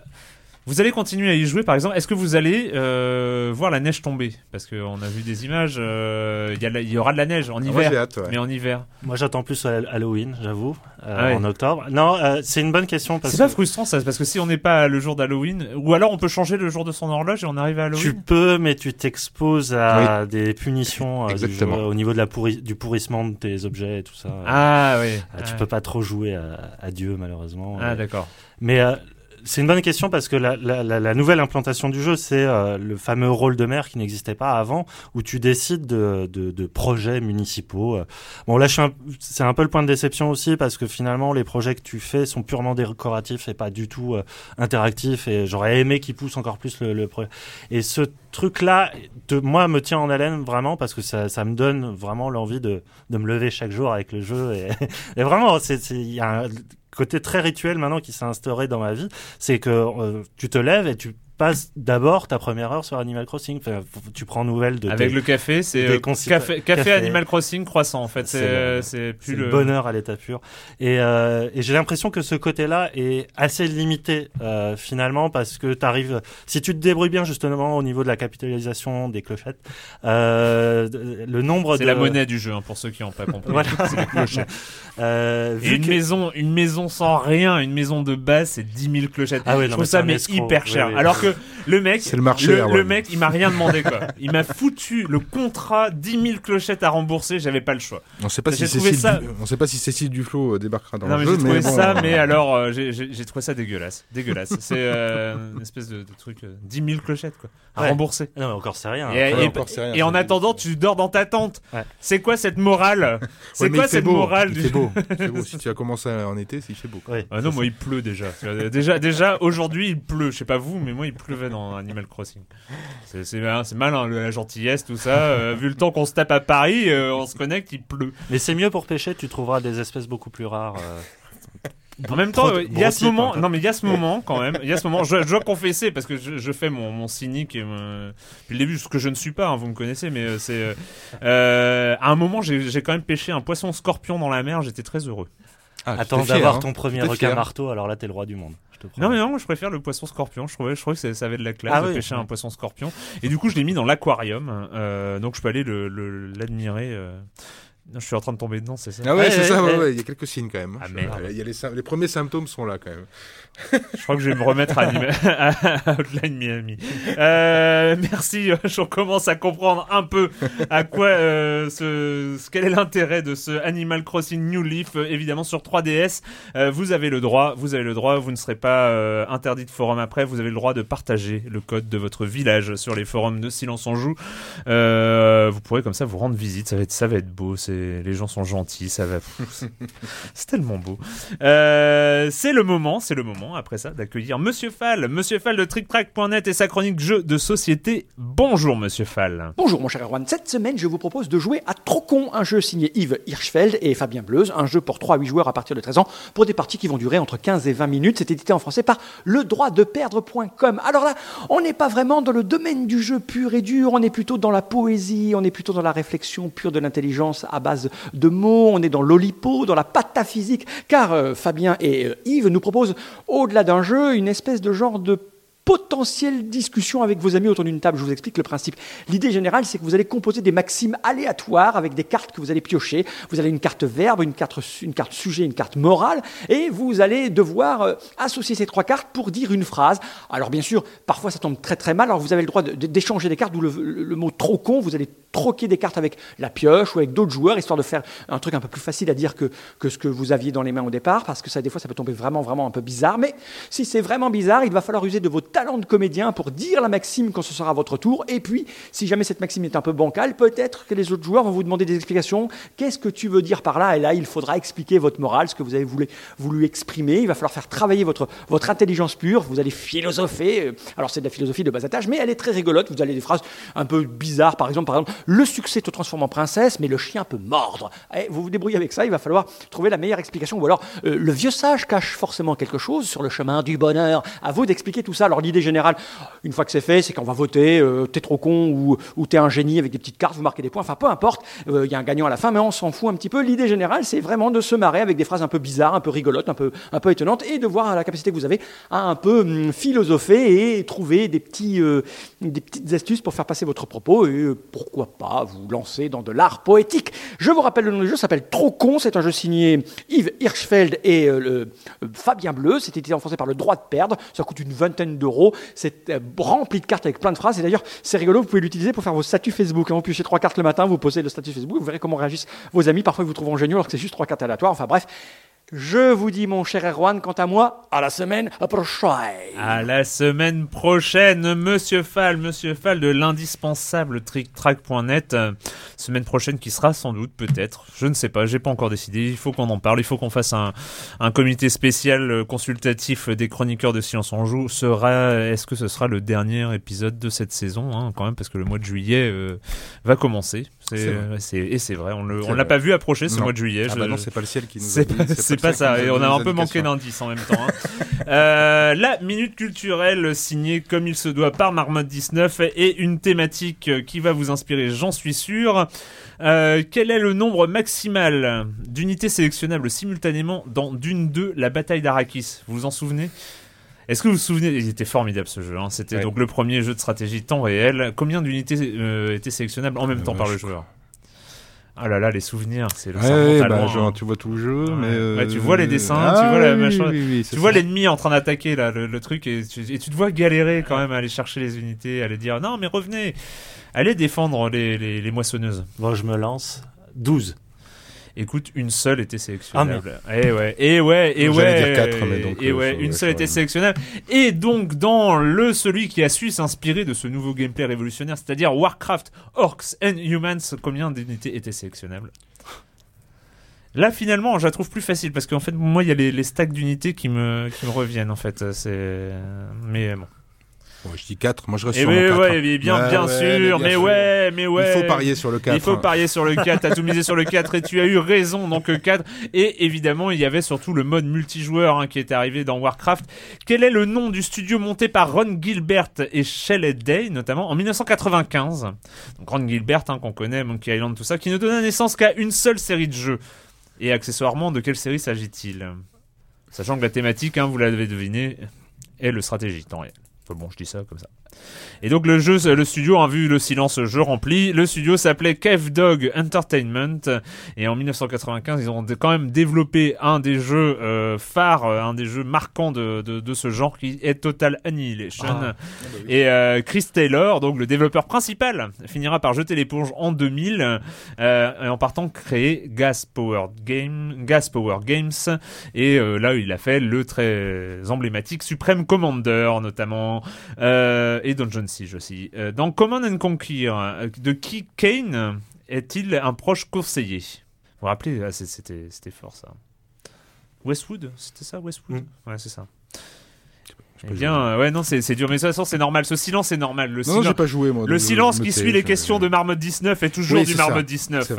vous allez continuer à y jouer, par exemple. Est-ce que vous allez euh, voir la neige tomber? Parce qu'on a vu des images. Euh, il y, aura de la neige en ah, hiver, mais en hiver. Moi, j'attends plus Halloween, j'avoue, euh, ah en octobre. Non, c'est une bonne question. C'est pas frustrant ça, parce que si on n'est pas le jour d'Halloween, ou alors on peut changer le jour de son horloge et on arrive à Halloween. Tu peux, mais tu t'exposes à des punitions au niveau de la du pourrissement de tes objets et tout ça. Ah oui. tu peux pas trop jouer à, Dieu malheureusement. Ah d'accord. Mais c'est une bonne question parce que la, la, la, nouvelle implantation du jeu, c'est euh, le fameux rôle de maire qui n'existait pas avant, où tu décides de, de, de projets municipaux. Bon, là, c'est un peu le point de déception aussi parce que finalement, les projets que tu fais sont purement décoratifs et pas du tout euh, interactifs. Et j'aurais aimé qu'ils poussent encore plus le, le projet. Et ce truc-là, moi, me tient en haleine vraiment parce que ça, ça me donne vraiment l'envie de, de me lever chaque jour avec le jeu. Et, et vraiment, il y a un, côté très rituel maintenant qui s'est instauré dans ma vie, c'est que euh, tu te lèves et tu passes d'abord ta première heure sur Animal Crossing. tu prends nouvelle de avec le café, c'est euh, café, café, Animal Crossing croissant en fait. C'est plus le... bonheur à l'état pur. Et, euh, et j'ai l'impression que ce côté-là est assez limité euh, finalement parce que tu arrives, si tu te débrouilles bien justement au niveau de la capitalisation des clochettes, euh, le nombre. C'est la monnaie du jeu hein, pour ceux qui n'ont pas compris. voilà. clochettes. Euh, vu une maison, une maison sans rien, une maison de base, c'est 10 000 clochettes. Ah ouais, je trouve ça mais hyper cher. Alors que le mec, le marché. Le, mec, il m'a rien demandé quoi. Il m'a foutu le contrat 10 000 clochettes à rembourser. J'avais pas le choix. On sait pas si Cécile, ça... on sait pas si Cécile Duflo euh, débarquera dans non, le mais jeu. J'ai trouvé ça, mais alors euh, j'ai trouvé ça dégueulasse, dégueulasse. C'est euh, une espèce de, truc 10 000 clochettes quoi à rembourser. Non, mais encore c'est rien. Et, en attendant, tu dors dans ta tente. C'est quoi cette morale C'est quoi cette morale C'est beau. beau. Si tu as commencé en été, c'est fait beau. Ah non, moi il pleut déjà. déjà, déjà aujourd'hui il pleut. Je sais pas vous, mais moi il pleuvait dans Animal Crossing. C'est malin, la gentillesse, tout ça. Euh, vu le temps qu'on se tape à Paris, euh, on se connecte, il pleut. Mais c'est mieux pour pêcher, tu trouveras des espèces beaucoup plus rares. Euh. En même temps, il y a ce moment, non mais il y a ce moment quand même, il y a ce moment, je, dois confesser parce que je, fais mon, mon cynique et mon... depuis le début, ce que je ne suis pas, hein, vous me connaissez, mais c'est euh, à un moment j'ai quand même pêché un poisson scorpion dans la mer, j'étais très heureux. Ah, Attends d'avoir hein. ton premier requin marteau, alors là t'es le roi du monde. Non mais non, je préfère le poisson scorpion. Je trouvais, je trouvais que ça avait de la classe ah de pêcher un poisson scorpion. Et du coup, je l'ai mis dans l'aquarium, euh, donc je peux aller l'admirer. Le, euh. Non, je suis en train de tomber dedans, c'est ça? Ah ouais, c'est ça, ouais, il y a quelques signes quand même. Ah, il y a les, les, premiers symptômes sont là quand même. je crois que je vais me remettre à, Outline Miami. Euh, merci, je commence à comprendre un peu à quoi, euh, ce, quel est l'intérêt de ce Animal Crossing New Leaf, euh, évidemment sur 3DS. Euh, vous avez le droit, vous avez le droit, vous ne serez pas euh, interdit de forum après, vous avez le droit de partager le code de votre village sur les forums de Silence en Joue. vous pourrez comme ça vous rendre visite, ça va être, ça va beau, les gens sont gentils, ça va, c'est tellement beau. c'est le moment, c'est le moment après ça, d'accueillir Monsieur Fall, Monsieur Fall de TrickTrack.net et sa chronique jeux de société. Bonjour Monsieur Fall. Bonjour mon cher Erwan. Cette semaine, je vous propose de jouer à Trocon, un jeu signé Yves Hirschfeld et Fabien Bleuze, un jeu pour 3 à 8 joueurs à partir de 13 ans, pour des parties qui vont durer entre 15 et 20 minutes. C'est édité en français par le droit de perdre.com. Alors là, on n'est pas vraiment dans le domaine du jeu pur et dur, on est plutôt dans la poésie, on est plutôt dans la réflexion pure de l'intelligence à base de mots, on est dans l'olipo, dans la pataphysique, car euh, Fabien et euh, Yves nous proposent au-delà d'un jeu, une espèce de genre de potentielle discussion avec vos amis autour d'une table. Je vous explique le principe. L'idée générale, c'est que vous allez composer des maximes aléatoires avec des cartes que vous allez piocher. Vous avez une carte verbe, une carte, sujet, une carte morale, et vous allez devoir euh, associer ces trois cartes pour dire une phrase. Alors bien sûr, parfois ça tombe très très mal. Alors vous avez le droit d'échanger des cartes, d'où le, mot trop con, vous allez troquer des cartes avec la pioche ou avec d'autres joueurs, histoire de faire un truc un peu plus facile à dire que, que ce que vous aviez dans les mains au départ, parce que ça, des fois, ça peut tomber vraiment, vraiment un peu bizarre. Mais si c'est vraiment bizarre, il va falloir user de votre talent de comédien pour dire la maxime quand ce sera votre tour. Et puis, si jamais cette maxime est un peu bancale, peut-être que les autres joueurs vont vous demander des explications. Qu'est-ce que tu veux dire par là? Et là, il faudra expliquer votre morale, ce que vous avez voulu, voulu exprimer. Il va falloir faire travailler votre, votre intelligence pure. Vous allez philosopher. Alors, c'est de la philosophie de bas étage, mais elle est très rigolote. Vous allez des phrases un peu bizarres. Par exemple, par exemple, le succès te transforme en princesse, mais le chien peut mordre. Et vous vous débrouillez avec ça. Il va falloir trouver la meilleure explication. Ou alors, euh, le vieux sage cache forcément quelque chose sur le chemin du bonheur. À vous d'expliquer tout ça. Alors, l'idée générale, une fois que c'est fait, c'est qu'on va voter. Euh, t'es trop con ou, t'es un génie avec des petites cartes. Vous marquez des points. Enfin, peu importe. Euh, il y a un gagnant à la fin, mais on s'en fout un petit peu. L'idée générale, c'est vraiment de se marrer avec des phrases un peu bizarres, un peu rigolotes, un peu, un peu étonnantes, et de voir la capacité que vous avez à un peu hum, philosopher et trouver des, petits, euh, des petites astuces pour faire passer votre propos, et pourquoi pas vous lancer dans de l'art poétique. Je vous rappelle le nom du jeu, s'appelle Trop con, c'est un jeu signé Yves Hirschfeld et Fabien Bleu, c'était en français par le droit de perdre, ça coûte une vingtaine d'euros, c'est rempli de cartes avec plein de phrases, et d'ailleurs c'est rigolo, vous pouvez l'utiliser pour faire vos statuts Facebook, hein. vous piochez trois cartes le matin, vous posez le statut Facebook, vous verrez comment réagissent vos amis, parfois ils vous trouvent géniaux alors que c'est juste trois cartes aléatoires, enfin bref, je vous dis, mon cher Erwan, quant à moi, à la semaine prochaine. À la semaine prochaine, Monsieur Fall, Monsieur Fall de l'indispensable tricktrack.net. Semaine prochaine qui sera sans doute, peut-être, je ne sais pas, j'ai pas encore décidé. Il faut qu'on en parle, il faut qu'on fasse un, un comité spécial euh, consultatif des chroniqueurs de Silence en Joue. Sera, est-ce que ce sera le dernier épisode de cette saison, hein, quand même, parce que le mois de juillet euh, va commencer. C'est, et c'est vrai, on ne l'a pas vu approcher ce mois de juillet. Ah bah non, c'est pas le ciel qui nous c'est pas ça. Et on a un peu manqué d'indices en même temps. Hein. euh, la minute culturelle signée comme il se doit par Marmotte 19 et une thématique qui va vous inspirer, j'en suis sûr. Euh, quel est le nombre maximal d'unités sélectionnables simultanément dans Dune 2, la bataille d'Arrakis? Vous vous en souvenez? Est-ce que vous vous souvenez Il était formidable ce jeu. Hein. C'était Ouais. donc le premier jeu de stratégie temps réel. Combien d'unités euh, étaient sélectionnables en même Euh, temps par le joueur? Ah là là, les souvenirs, c'est le Ouais, bah, loin, genre, hein. tu vois tout le jeu, Ouais. mais. euh, tu vois les dessins, ah, tu vois la oui, machin- oui, oui, c'est Tu vois l'ennemi en train d'attaquer là, le, le truc, et tu, et tu te vois galérer quand même à aller chercher les unités, à aller dire non mais revenez, allez défendre les, les, les moissonneuses. Bon, je me lance. 12. Écoute, une seule était sélectionnable. et ouais, et ouais, et J'allais ouais, dire quatre, mais donc, et euh, ouais, une seule était sélectionnable. Et donc dans le celui qui a su s'inspirer de ce nouveau gameplay révolutionnaire, c'est-à-dire Warcraft Orcs and Humans, combien d'unités étaient sélectionnables? Là, finalement, je la trouve plus facile parce qu'en fait, moi, il y a les, les stacks d'unités qui me, qui me reviennent en fait. C'est, mais bon. Bon, je dis 4, moi je reste Et sur mais mon 4. ouais, mais bien, Ouais, bien ouais, sûr, mais mais, bien sûr. ouais, mais ouais. Il faut parier sur le 4. Il faut parier sur le 4, t'as tout misé sur le 4 et tu as eu raison, donc euh, 4. Et évidemment, il y avait surtout le mode multijoueur hein, qui était arrivé dans Warcraft. Quel est le nom du studio monté par Ron Gilbert et Shelley Day, notamment en 1995 Donc Ron Gilbert, hein, qu'on connaît, Monkey Island, tout ça, qui ne donna naissance qu'à une seule série de jeux. Et accessoirement, de quelle série s'agit-il? Sachant que la thématique, hein, vous l'avez deviné, est le stratégie temps réel. Bon, je dis ça comme ça. Et donc le jeu, le studio a vu le silence jeu rempli. Le studio s'appelait Cave Dog Entertainment et en 1995 ils ont quand même développé un des jeux euh, phares, euh, un des jeux marquants de, de, de ce genre qui est Total Annihilation. Ah. Et euh, Chris Taylor, donc le développeur principal, finira par jeter l'éponge en 2000 euh, et en partant créer Gas Power Game, Gas Power Games et là il a fait le très emblématique Supreme Commander notamment euh, et Dungeon Siege aussi. Euh, dans Command and Conquer, euh, de qui Kane est-il un proche conseiller? Vous vous rappelez, ah, c'était c'était fort ça. Westwood, c'était ça Westwood? Ouais, c'est ça. Eh bien, euh, ouais, non, c'est dur, mais de toute façon, c'est normal. Ce silence est normal. Le, Non, silence- j'ai pas joué moi. le silence qui suit les questions de Marmotte 19 est toujours Oui, du ça. Marmotte 19.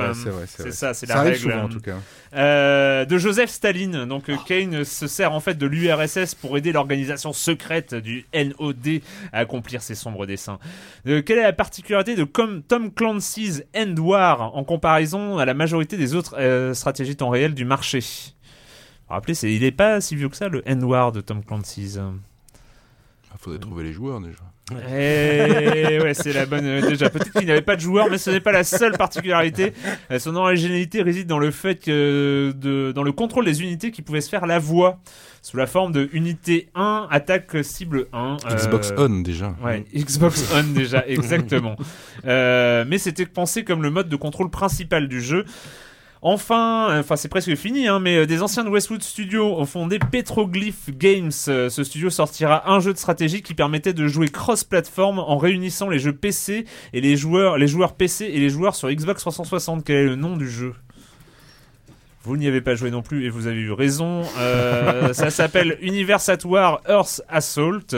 C'est ça, c'est la règle. souvent en tout cas. Euh, de Joseph Staline. Donc euh, Kane se sert en fait de l'URSS pour aider l'organisation secrète du NOD à accomplir ses sombres desseins. Euh, quelle est la particularité de Tom Clancy's End War en comparaison à la majorité des autres stratégies temps réel du marché? Rappelez, c'est, il est pas si vieux que ça le End War de Tom Clancy's. Il faudrait trouver les joueurs déjà. Eh ouais, c'est la bonne. euh, déjà, peut-être qu'il n'avait pas de joueur, mais ce n'est pas la seule particularité. Euh, Son originalité réside dans le fait que de, dans le contrôle des unités qui pouvaient se faire la voix sous la forme de unité 1 attaque cible 1. euh, Xbox On déjà. Ouais, Xbox On déjà, exactement. Euh, mais c'était pensé comme le mode de contrôle principal du jeu. Enfin, enfin c'est presque fini, hein, mais des anciens de Westwood Studios ont fondé Petroglyph Games. Ce studio sortira un jeu de stratégie qui permettait de jouer cross-platform en réunissant les jeux PC et les joueurs, les joueurs PC et les joueurs sur Xbox 360. Quel est le nom du jeu? Vous n'y avez pas joué non plus et vous avez eu raison. Euh, ça s'appelle Universe at War Earth Assault.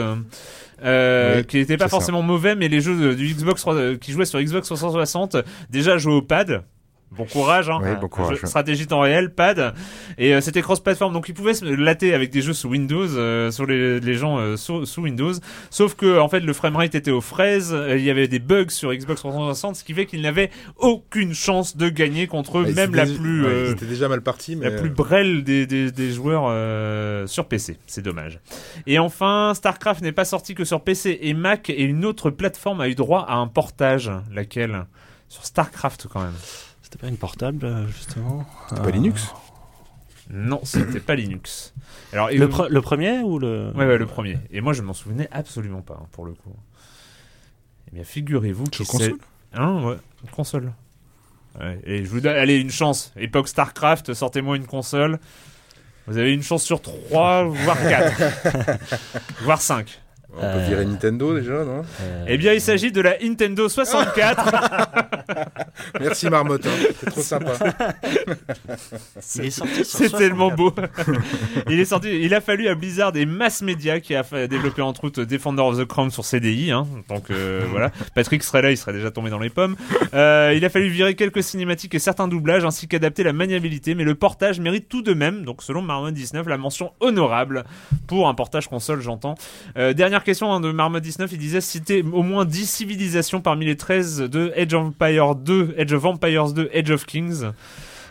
Euh, qui n'était pas forcément mauvais, mais les jeux du Xbox qui jouaient sur Xbox 360 déjà jouaient au pad. Bon courage, hein. bon courage. Stratégie temps réel, pad. Et euh, c'était cross-platform, donc ils pouvaient se latter avec des jeux sous Windows, euh, sur les, les gens euh, sous, Windows. Sauf que en fait le framerate était aux fraises, il y avait des bugs sur Xbox 360, ce qui fait qu'ils n'avaient aucune chance de gagner contre eux, même la plus. c'était déjà mal parti, mais la plus brêle des, des, des joueurs sur PC. C'est dommage. Et enfin, Starcraft n'est pas sorti que sur PC et Mac, et une autre plateforme a eu droit à un portage. Laquelle? Sur Starcraft quand même. C'était pas une portable, euh, justement C'était pas Linux Non, c'était pas Linux. Alors, le, premier ou le Ouais, ouais, le premier. Et moi, je m'en souvenais absolument pas, hein, pour le coup. Eh bien, figurez-vous que console? Hein, ouais, une console. Ouais, et je vous donne, allez, une chance. Époque StarCraft, sortez-moi une console. Vous avez une chance sur 3, voire 4. voire 5. On peut virer Nintendo déjà, non euh, Eh bien, il s'agit de la Nintendo 64. Merci Marmotte, hein. c'est trop sympa. C'est tellement beau. il est sorti. Il a fallu à Blizzard et Mass Media qui a développé entre autres Defender of the Crown sur CDI. Hein. Donc euh, voilà, Patrick serait là, il serait déjà tombé dans les pommes. Euh, il a fallu virer quelques cinématiques et certains doublages ainsi qu'adapter la maniabilité, mais le portage mérite tout de même, donc selon Marmotte 19, la mention honorable pour un portage console, j'entends. dernière question hein, de Marmot 19, il disait citer au moins 10 civilisations parmi les 13 de Age of Empires 2, Age of Empires 2, Age of Kings.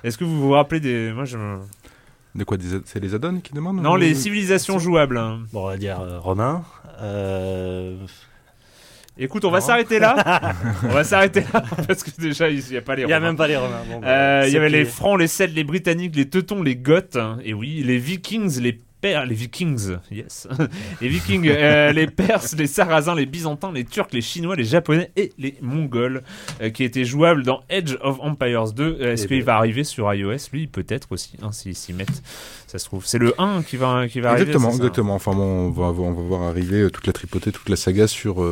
Est-ce que vous vous rappelez des. Moi, je. De quoi C'est les add-ons qui demandent Non, les civilisations jouables. Hein. Bon, on va dire euh, romain. Euh... Écoute, on va s'arrêter là. on va s'arrêter là parce que déjà il n'y a pas les. Il n'y a même pas les Romains. Bon, euh, il y avait les Francs, les Celtes, les Britanniques, les Teutons, les Goths. Et oui, les Vikings, les les Vikings, yes, les Vikings, euh, les Perses, les Sarrasins, les Byzantins, les Turcs, les Chinois, les Japonais et les Mongols, euh, qui étaient jouables dans Edge of Empires 2. Euh, est-ce eh qu'il ben. va arriver sur iOS? Lui, peut-être aussi, hein, s'ils s'y mettent. Ça se trouve, c'est le 1 qui va qui va exactement, arriver. Exactement, Enfin bon, on va, on va voir arriver toute la tripotée, toute la saga sur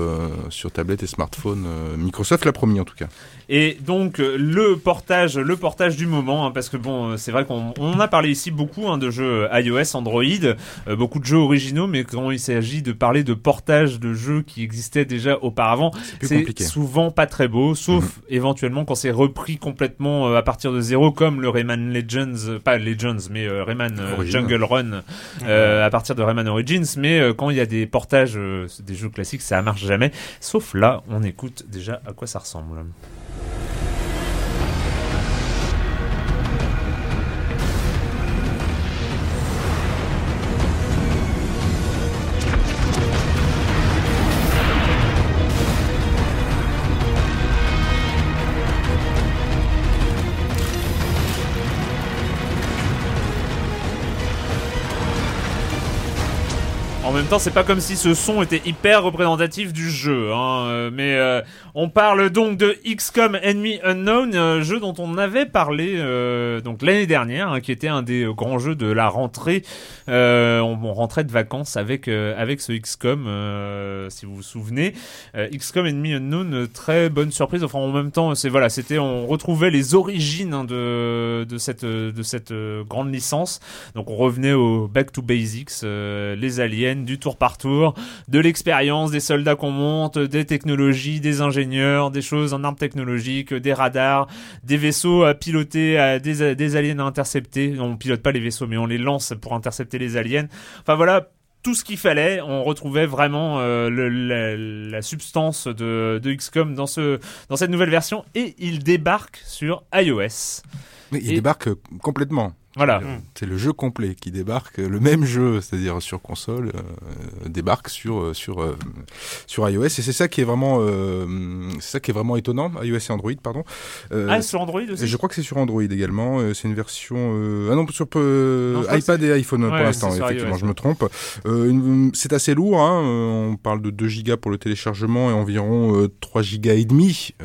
sur tablette et smartphone. Microsoft l'a promis en tout cas. Et donc le portage, le portage du moment, hein, parce que bon, c'est vrai qu'on a parlé ici beaucoup hein, de jeux iOS, Android. Euh, beaucoup de jeux originaux, mais quand il s'agit de parler de portage de jeux qui existaient déjà auparavant, c'est souvent pas très beau, sauf mhm. éventuellement quand c'est repris complètement euh, à partir de zéro, comme le Rayman Legends, euh, pas Legends, mais Rayman Jungle Run à partir de Rayman Origins. Mais quand il y a des portages des jeux classiques, ça marche jamais. Sauf là, on écoute déjà à quoi ça ressemble. Temps, c'est pas comme si ce son était hyper représentatif du jeu, hein, euh, mais euh, on parle donc de XCOM Enemy Unknown, un jeu dont on avait parlé euh, donc l'année dernière, hein, qui était un des grands jeux de la rentrée. on, rentrait de vacances avec avec ce XCOM, si vous vous souvenez. XCOM Enemy Unknown, très bonne surprise. Enfin, en même temps, c'est voilà, c'était on retrouvait les origines hein, de de cette de cette grande licence. Donc on revenait au back to basics, les aliens du tour par tour, de l'expérience, des soldats qu'on monte, des technologies, des ingénieurs, des choses en armes technologiques, des radars, des vaisseaux à piloter, à des, des aliens à intercepter. On pilote pas les vaisseaux, mais on les lance pour intercepter les aliens. Enfin voilà, tout ce qu'il fallait. On retrouvait vraiment euh, la, substance de, de, XCOM dans, ce, dans cette nouvelle version et il débarque sur iOS. il débarque complètement. Voilà. C'est le jeu complet qui débarque, le même jeu, c'est-à-dire sur console, euh, débarque sur euh, sur euh, sur iOS et c'est ça qui est vraiment c'est ça qui est vraiment étonnant, iOS et Android, pardon. ah, sur Android aussi. Et je crois que c'est sur Android également. c'est une version ah non sur iPad et iPhone pour l'instant. Effectivement, je me trompe. c'est assez lourd. Hein, on parle de 2 gigas pour le téléchargement et environ 3 gigas et demi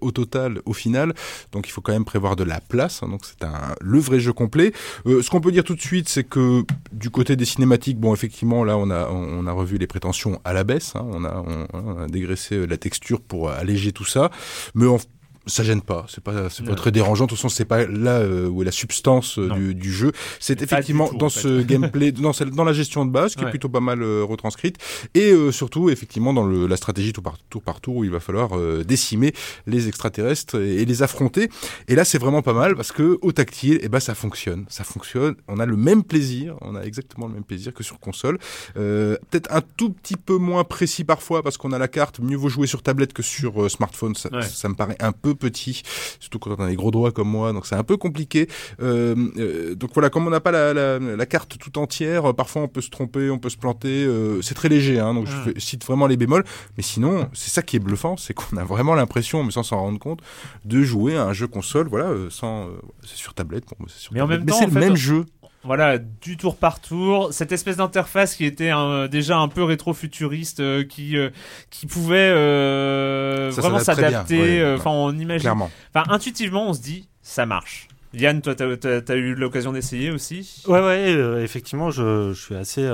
au total au final. Donc il faut quand même prévoir de la place. Hein, donc c'est un le vrai jeu complet. Euh, ce qu'on peut dire tout de suite, c'est que du côté des cinématiques, bon, effectivement, là, on a, on a revu les prétentions à la baisse. Hein, on, a, on, a dégraissé la texture pour alléger tout ça. Mais en, ça gêne pas, c'est pas c'est pas très dérangeant. De toute façon, c'est pas là euh, où est la substance euh, du, du, jeu. C'est effectivement dans ce gameplay, dans, dans la gestion de base, qui est plutôt pas mal euh, retranscrite, et surtout effectivement dans le, la stratégie tour par tour par tour où il va falloir décimer les extraterrestres et, les affronter. Et là, c'est vraiment pas mal parce que au tactile, et eh ben ça fonctionne, ça fonctionne. On a le même plaisir, on a exactement le même plaisir que sur console. Peut-être un tout petit peu moins précis parfois parce qu'on a la carte. Mieux vaut jouer sur tablette que sur smartphone. Ça, ça me paraît un peu petit, surtout quand on a des gros doigts comme moi, donc c'est un peu compliqué. Euh, euh, donc voilà, comme on n'a pas la, la, la, carte tout entière, euh, parfois on peut se tromper, on peut se planter. C'est très léger, hein, donc je cite vraiment les bémols. Mais sinon, c'est ça qui est bluffant, c'est qu'on a vraiment l'impression, mais sans s'en rendre compte, de jouer à un jeu console, voilà, sans, c'est sur tablette, bon, c'est sur mais en même temps, c'est le même jeu voilà, du tour par tour, cette espèce d'interface qui était déjà un peu rétro-futuriste, euh, qui euh, qui pouvait euh, vraiment s'adapter. Enfin, on imagine. Enfin, intuitivement, on se dit, ça marche. Yann, toi, t'as as, eu l'occasion d'essayer aussi? Ouais, ouais, effectivement, je, je, suis assez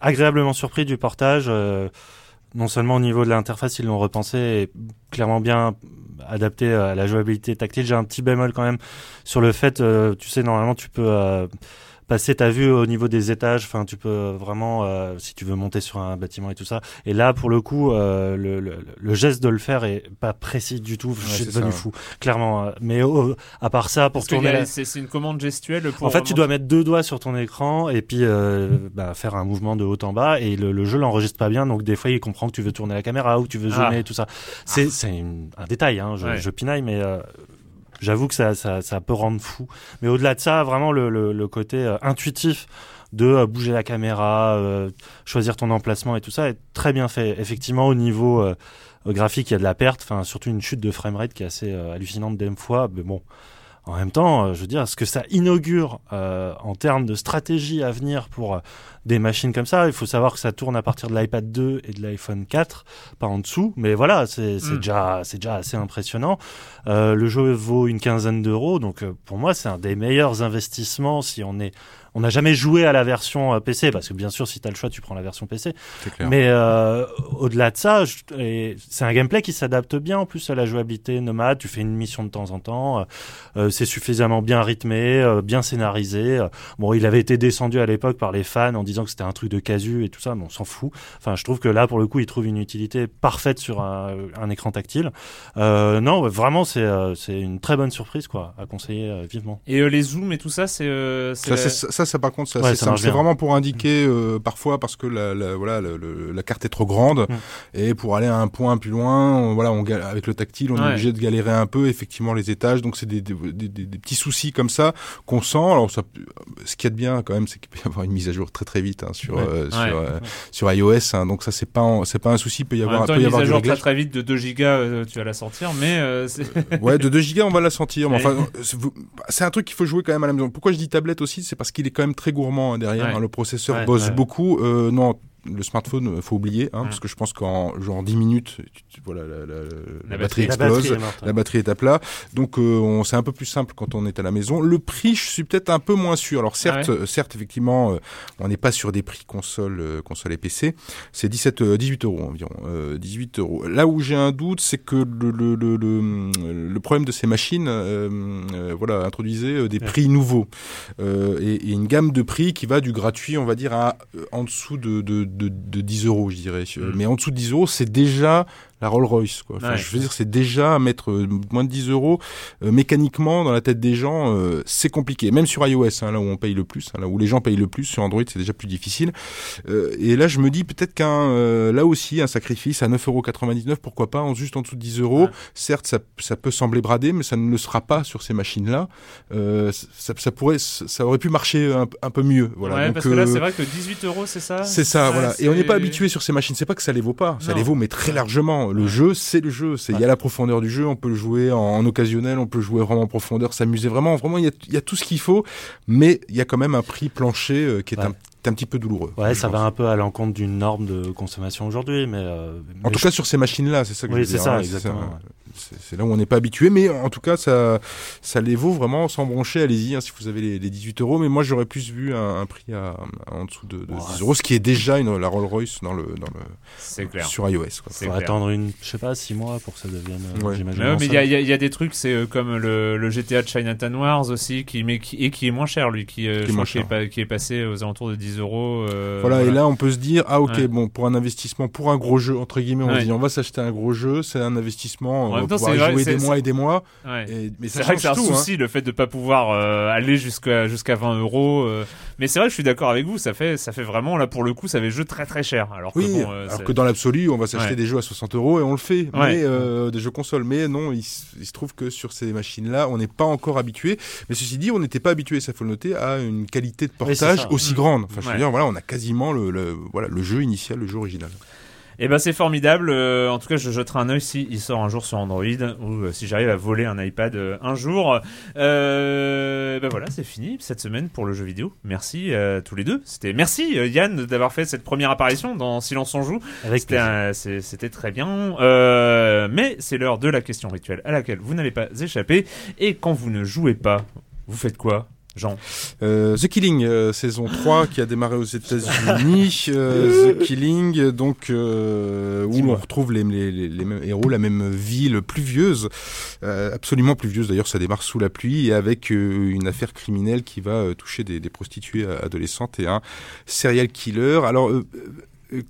agréablement surpris du portage. Non seulement au niveau de l'interface, ils l'ont repensé et clairement bien adapté à la jouabilité tactile. J'ai un petit bémol quand même sur le fait, euh, tu sais, normalement tu peux euh, passer ta vue au niveau des étages. Enfin, tu peux vraiment, euh, si tu veux monter sur un bâtiment et tout ça. Et là, pour le coup, euh, le, le, le, geste de le faire est pas précis du tout. je suis devenu fou, clairement. Mais à part ça, pour tourner, c'est une commande gestuelle. Pour en fait, tu dois mettre deux doigts sur ton écran et puis euh, bah, faire un mouvement de haut en bas. Et le, jeu l'enregistre pas bien, donc des fois, il comprend que tu veux tourner la caméra ou que tu veux zoomer, et tout ça. C'est ah. un détail. Hein, je, je pinaille, mais J'avoue que ça, ça, ça, peut rendre fou. Mais au-delà de ça, vraiment le, côté euh, intuitif de euh, bouger la caméra, euh, choisir ton emplacement et tout ça est très bien fait. Effectivement, au niveau graphique, il y a de la perte, surtout une chute de framerate qui est assez hallucinante des fois. Mais bon, en même temps, je veux dire, ce que ça inaugure en termes de stratégie à venir pour des machines comme ça. Il faut savoir que ça tourne à partir de l'iPad 2 et de l'iPhone 4, pas en dessous. Mais voilà, c'est mm. déjà, c'est déjà assez impressionnant. Euh, le jeu vaut une quinzaine d'euros, donc euh, pour moi, c'est un des meilleurs investissements si on est on n'a jamais joué à la version euh, PC parce que bien sûr si tu as le choix tu prends la version PC mais euh, au-delà de ça c'est un gameplay qui s'adapte bien en plus à la jouabilité nomade. Tu fais une mission de temps en temps euh, c'est suffisamment bien rythmé bien scénarisé. Bon il avait été descendu à l'époque par les fans en disant que c'était un truc de casu et tout ça mais on s'en fout. Enfin je trouve que là pour le coup il trouve une utilité parfaite sur un, un écran tactile. Non vraiment c'est c'est une très bonne surprise quoi à conseiller vivement. Et les zooms et tout ça c'est ça, ça par contre, c'est vraiment pour indiquer euh, parfois parce que la, la voilà la carte est trop grande mm. et pour aller à un point plus loin, on, voilà, on avec le tactile, on est obligé de galérer un peu effectivement les étages. Donc c'est des, des, des, des, petits soucis comme ça qu'on sent. Alors ça, ce qu'il y a de bien quand même, c'est qu'il peut y avoir une mise à jour très très vite hein, sur euh, sur, euh, sur iOS. Hein, donc ça c'est pas c'est pas un souci. Il peut y avoir, peut y avoir mise à jour très très vite de 2 gigas, tu vas la sortir, mais ouais, de 2 gigas on va la sentir. Mais enfin, c'est un truc qu'il faut jouer quand même à la maison. Pourquoi je dis tablette aussi, c'est parce qu'il est quand même très gourmand hein, derrière. Hein, le processeur bosse beaucoup. Euh, non, le smartphone, euh, faut oublier, hein, parce que je pense qu'en genre 10 minutes, voilà, la, batterie, explose, la batterie, est à plat. Donc euh, c'est un peu plus simple quand on est à la maison. Le prix, je suis peut-être un peu moins sûr. Alors certes, euh, certes effectivement, on n'est pas sur des prix console, console et PC. C'est 17, 18 euros environ. 18 euros. Là où j'ai un doute, c'est que le, le, le, le, problème de ces machines, voilà, introduisait des prix nouveaux et, une gamme de prix qui va du gratuit, on va dire, à en dessous de de, 10 euros, je dirais. Mm. Mais en dessous de 10 euros, c'est déjà la Rolls Royce. Quoi. Enfin, Je veux dire, c'est déjà mettre euh, moins de 10 euros euh, mécaniquement dans la tête des gens, euh, c'est compliqué. Même sur iOS, hein, là où on paye le plus, hein, là où les gens payent le plus, sur Android, c'est déjà plus difficile. et là, je me dis peut-être qu'un, là aussi, un sacrifice à 9,99€, pourquoi pas, en juste en dessous de 10 euros. Certes, ça, ça, peut sembler bradé, mais ça ne le sera pas sur ces machines-là. Ça, ça, pourrait, ça aurait pu marcher un, un peu mieux. Voilà. Ouais, parce que là, c'est vrai que 18 euros, c'est ça? C'est ça, voilà. Et on n'est pas habitué sur ces machines. C'est pas que ça les vaut pas, ça les vaut, mais très largement le jeu, c'est le jeu. C'est il y a la profondeur du jeu. On peut le jouer en, occasionnel, on peut jouer vraiment en profondeur, s'amuser vraiment. Vraiment, il y a, y a, tout ce qu'il faut, mais il y a quand même un prix plancher euh, qui est un un petit peu douloureux. Ouais, ça va un peu à l'encontre d'une norme de consommation aujourd'hui, mais, euh, en tout cas sur ces machines-là, c'est ça que oui, je veux dire. Ça, hein, exactement. C'est là où on n'est pas habitué, mais en tout cas, ça, ça les vaut vraiment sans broncher. Allez-y, hein, si vous avez les, les, 18 euros. Mais moi, j'aurais plus vu un, prix à, en dessous de, de 10 euros, ce qui est déjà une, la Rolls-Royce dans le, dans le, clair. sur iOS. Il faut attendre une, je sais pas, 6 mois pour que ça devienne. Euh, mais il y, y, a des trucs, c'est euh, comme le, le, GTA de Chinatown Wars aussi, qui, mais qui, et qui est moins cher, lui, qui, euh, qui, est, qui, est, passé aux alentours de 10 euros. Voilà, et là, on peut se dire, ah ok, bon, pour un investissement, pour un gros jeu, entre guillemets, on dit, on va s'acheter un gros jeu, c'est un investissement, pouvoir jouer des mois et des mois. mais c'est vrai que c'est un souci, le fait de pas pouvoir aller jusqu'à jusqu'à 20 euros. Mais c'est vrai que je suis d'accord avec vous, ça fait, ça fait vraiment, là, pour le coup, ça fait jeu très très cher. Alors oui, que, bon, alors que dans l'absolu, on va s'acheter des jeux à 60 euros et on le fait, mais euh, des jeux console. Mais non, il, se trouve que sur ces machines-là, on n'est pas encore habitué. Mais ceci dit, on n'était pas habitué, ça faut le noter, à une qualité de portage aussi grande. Enfin, je veux dire, voilà, on a quasiment le, le, voilà, le jeu initial, le jeu original. Et eh ben c'est formidable. Euh, en tout cas, je jetterai un œil si il sort un jour sur Android ou euh, si j'arrive à voler un iPad euh, un jour. ben voilà, c'est fini cette semaine pour le jeu vidéo. Merci à tous les deux. C'était merci Yann d'avoir fait cette première apparition dans Silence on joue. C'était très bien. mais c'est l'heure de la question rituelle à laquelle vous n'avez pas échappé. Et quand vous ne jouez pas, vous fêtes quoi? Jean euh, The Killing, euh, saison 3 qui a démarré aux États-Unis. Euh, The Killing, donc où on retrouve les, les, les, mêmes héros, la même ville pluvieuse, absolument pluvieuse d'ailleurs, ça démarre sous la pluie et avec une affaire criminelle qui va toucher des, des, prostituées adolescentes et un serial killer. Alors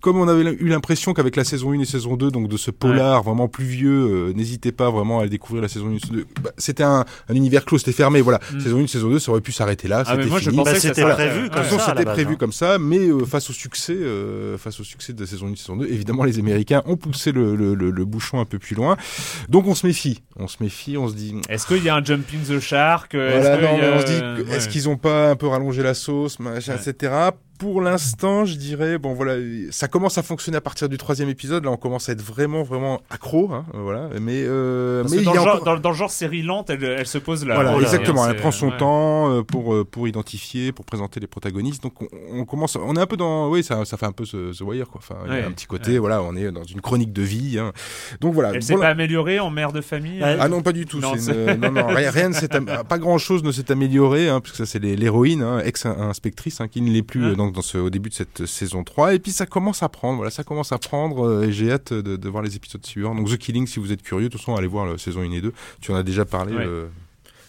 comme on avait eu l'impression qu'avec la saison 1 et saison 2, donc de ce polar vraiment pluvieux, euh, n'hésitez pas vraiment à découvrir la saison 1 et saison 2. Bah, c'était un, un, univers clos, c'était fermé, voilà. Mm. Saison 1, saison 2, ça aurait pu s'arrêter là, ah, c'était fini. Bah, c'était prévu comme ça. C'était prévu hein. comme ça, mais euh, face au succès, euh, face au succès de la saison 1 et saison 2, évidemment, les Américains ont poussé le, le, le, bouchon un peu plus loin. Donc on se méfie, on se méfie, on se dit. Est-ce qu'il y a un jumping the shark Voilà, non, on se dit, est-ce qu'ils ont pas un peu rallongé la sauce, machin, etc pour l'instant, je dirais, bon voilà, ça commence à fonctionner à partir du troisième épisode. Là, on commence à être vraiment, vraiment accro, hein, voilà. Mais, euh, mais dans, le genre, dans, le genre série lente, elle, elle se pose là. Voilà, exactement. elle prend son temps euh, pour euh, pour identifier, pour présenter les protagonistes. Donc, on, commence, on est un peu dans, oui, ça, ça fait un peu ce, ce Wire, quoi. Enfin, il y a un petit côté, voilà, on est dans une chronique de vie. Hein. Donc voilà. Elle s'est pas améliorée en mère de famille. Ah non, pas du tout. Non, non, non, rien, rien pas grand chose ne s'est amélioré, hein, parce que ça c'est l'héroïne, hein, ex-inspectrice, hein, qui ne l'est plus dans dans ce, au début de cette saison 3. Et puis ça commence à prendre, voilà, ça commence à prendre euh, et j'ai hâte de, de, voir les épisodes suivants. Donc The Killing, si vous êtes curieux, de toute façon, allez voir la saison 1 et 2. Tu en as déjà parlé. Euh,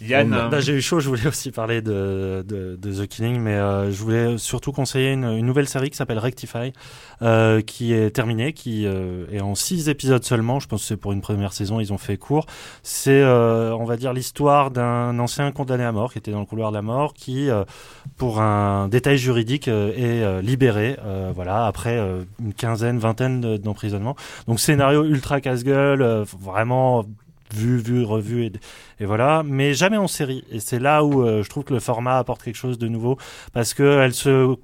Yann, bah, j'ai eu chaud, je voulais aussi parler de, de, de The Killing, mais euh, je voulais surtout conseiller une, une nouvelle série qui s'appelle Rectify, euh, qui est terminée, qui euh, est en six épisodes seulement. Je pense que c'est pour une première saison, ils ont fait court. C'est, euh, on va dire, l'histoire d'un ancien condamné à mort qui était dans le couloir de la mort, qui, pour un détail juridique, est libéré, voilà, après une quinzaine, vingtaine d'emprisonnements. Donc scénario ultra casse-gueule, vraiment vu, vu, revu et, et, voilà, mais jamais en série. Et c'est là où euh, je trouve que le format apporte quelque chose de nouveau parce que elle se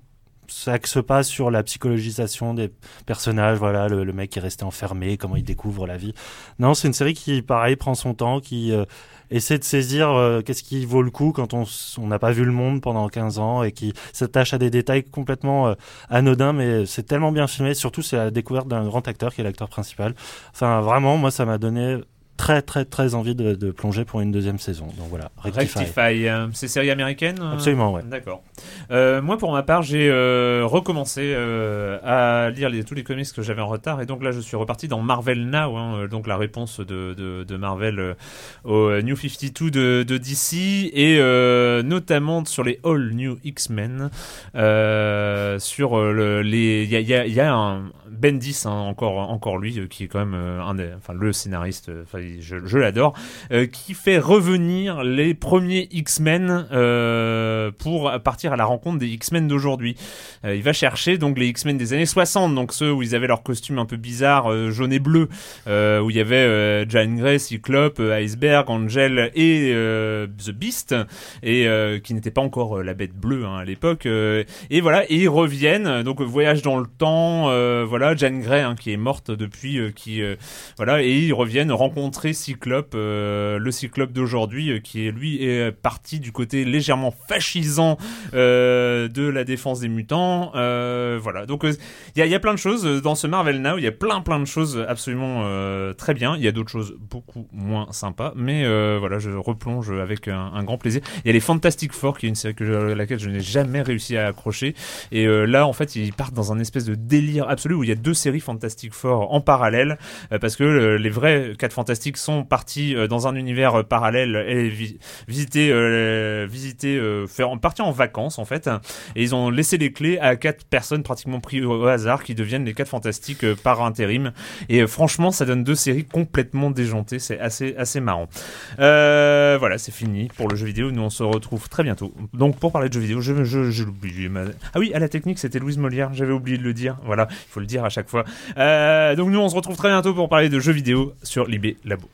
s'axe pas sur la psychologisation des personnages, voilà, le, mec qui est resté enfermé, comment il découvre la vie. Non, c'est une série qui, pareil, prend son temps, qui euh, essaie de saisir euh, qu'est-ce qui vaut le coup quand on n'a pas vu le monde pendant 15 ans et qui s'attache à des détails complètement anodins, mais c'est tellement bien filmé. Surtout, c'est la découverte d'un grand acteur qui est l'acteur principal. Enfin, vraiment, moi, ça m'a donné très très très envie de, de, plonger pour une deuxième saison. Donc voilà, Rectify. Rectify. c'est série américaine Absolument, ouais. D'accord. Moi, pour ma part, j'ai recommencé à lire tous les comics que j'avais en retard, et donc là, je suis reparti dans Marvel Now, hein, donc la réponse de, Marvel au New 52 de, de DC, et notamment sur les All New X-Men, sur le, les, il y a, un Bendis, hein, encore, encore lui, euh, qui est quand même euh, un des, enfin, le scénariste, euh, enfin, je, je l'adore, qui fait revenir les premiers X-Men pour partir à la rencontre des X-Men d'aujourd'hui. il va chercher donc les X-Men des années 60, donc ceux où ils avaient leur costume un peu bizarre, jaune et bleu, où il y avait Jane Grey, Cyclope, Iceberg, Angel et The Beast, et qui n'était pas encore la bête bleue hein, à l'époque. et voilà, et ils reviennent, donc voyage dans le temps, voilà Jane Grey hein, qui est morte depuis, euh, qui euh, voilà, et ils reviennent rencontrer Cyclope, euh, le Cyclope d'aujourd'hui, qui lui est parti du côté légèrement fascisant de la défense des mutants. voilà, donc il y a, y, a, plein de choses dans ce Marvel Now, il y a plein plein de choses absolument très bien. Il y a d'autres choses beaucoup moins sympas, mais voilà, je replonge avec un, grand plaisir. Il y a les Fantastic Four, qui est une série que je, laquelle je n'ai jamais réussi à accrocher, et là en fait ils partent dans un espèce de délire absolu où il y a deux séries Fantastic Four en parallèle, euh, parce que euh, les vrais 4 Fantastiques sont partis euh, dans un univers parallèle et visiter, visiter, faire partir en vacances en fait, et ils ont laissé les clés à quatre personnes pratiquement prises au hasard qui deviennent les 4 Fantastiques par intérim. Et franchement, ça donne deux séries complètement déjantées, c'est assez assez marrant. voilà, c'est fini pour le jeu vidéo. Nous on se retrouve très bientôt. Donc pour parler de jeux vidéo, je je, l'oublie. Ah oui, à la technique, c'était Louise Molière. J'avais oublié de le dire. Voilà, il faut le dire à chaque fois. Euh, donc nous on se retrouve très bientôt pour parler de jeux vidéo sur Libé Labo.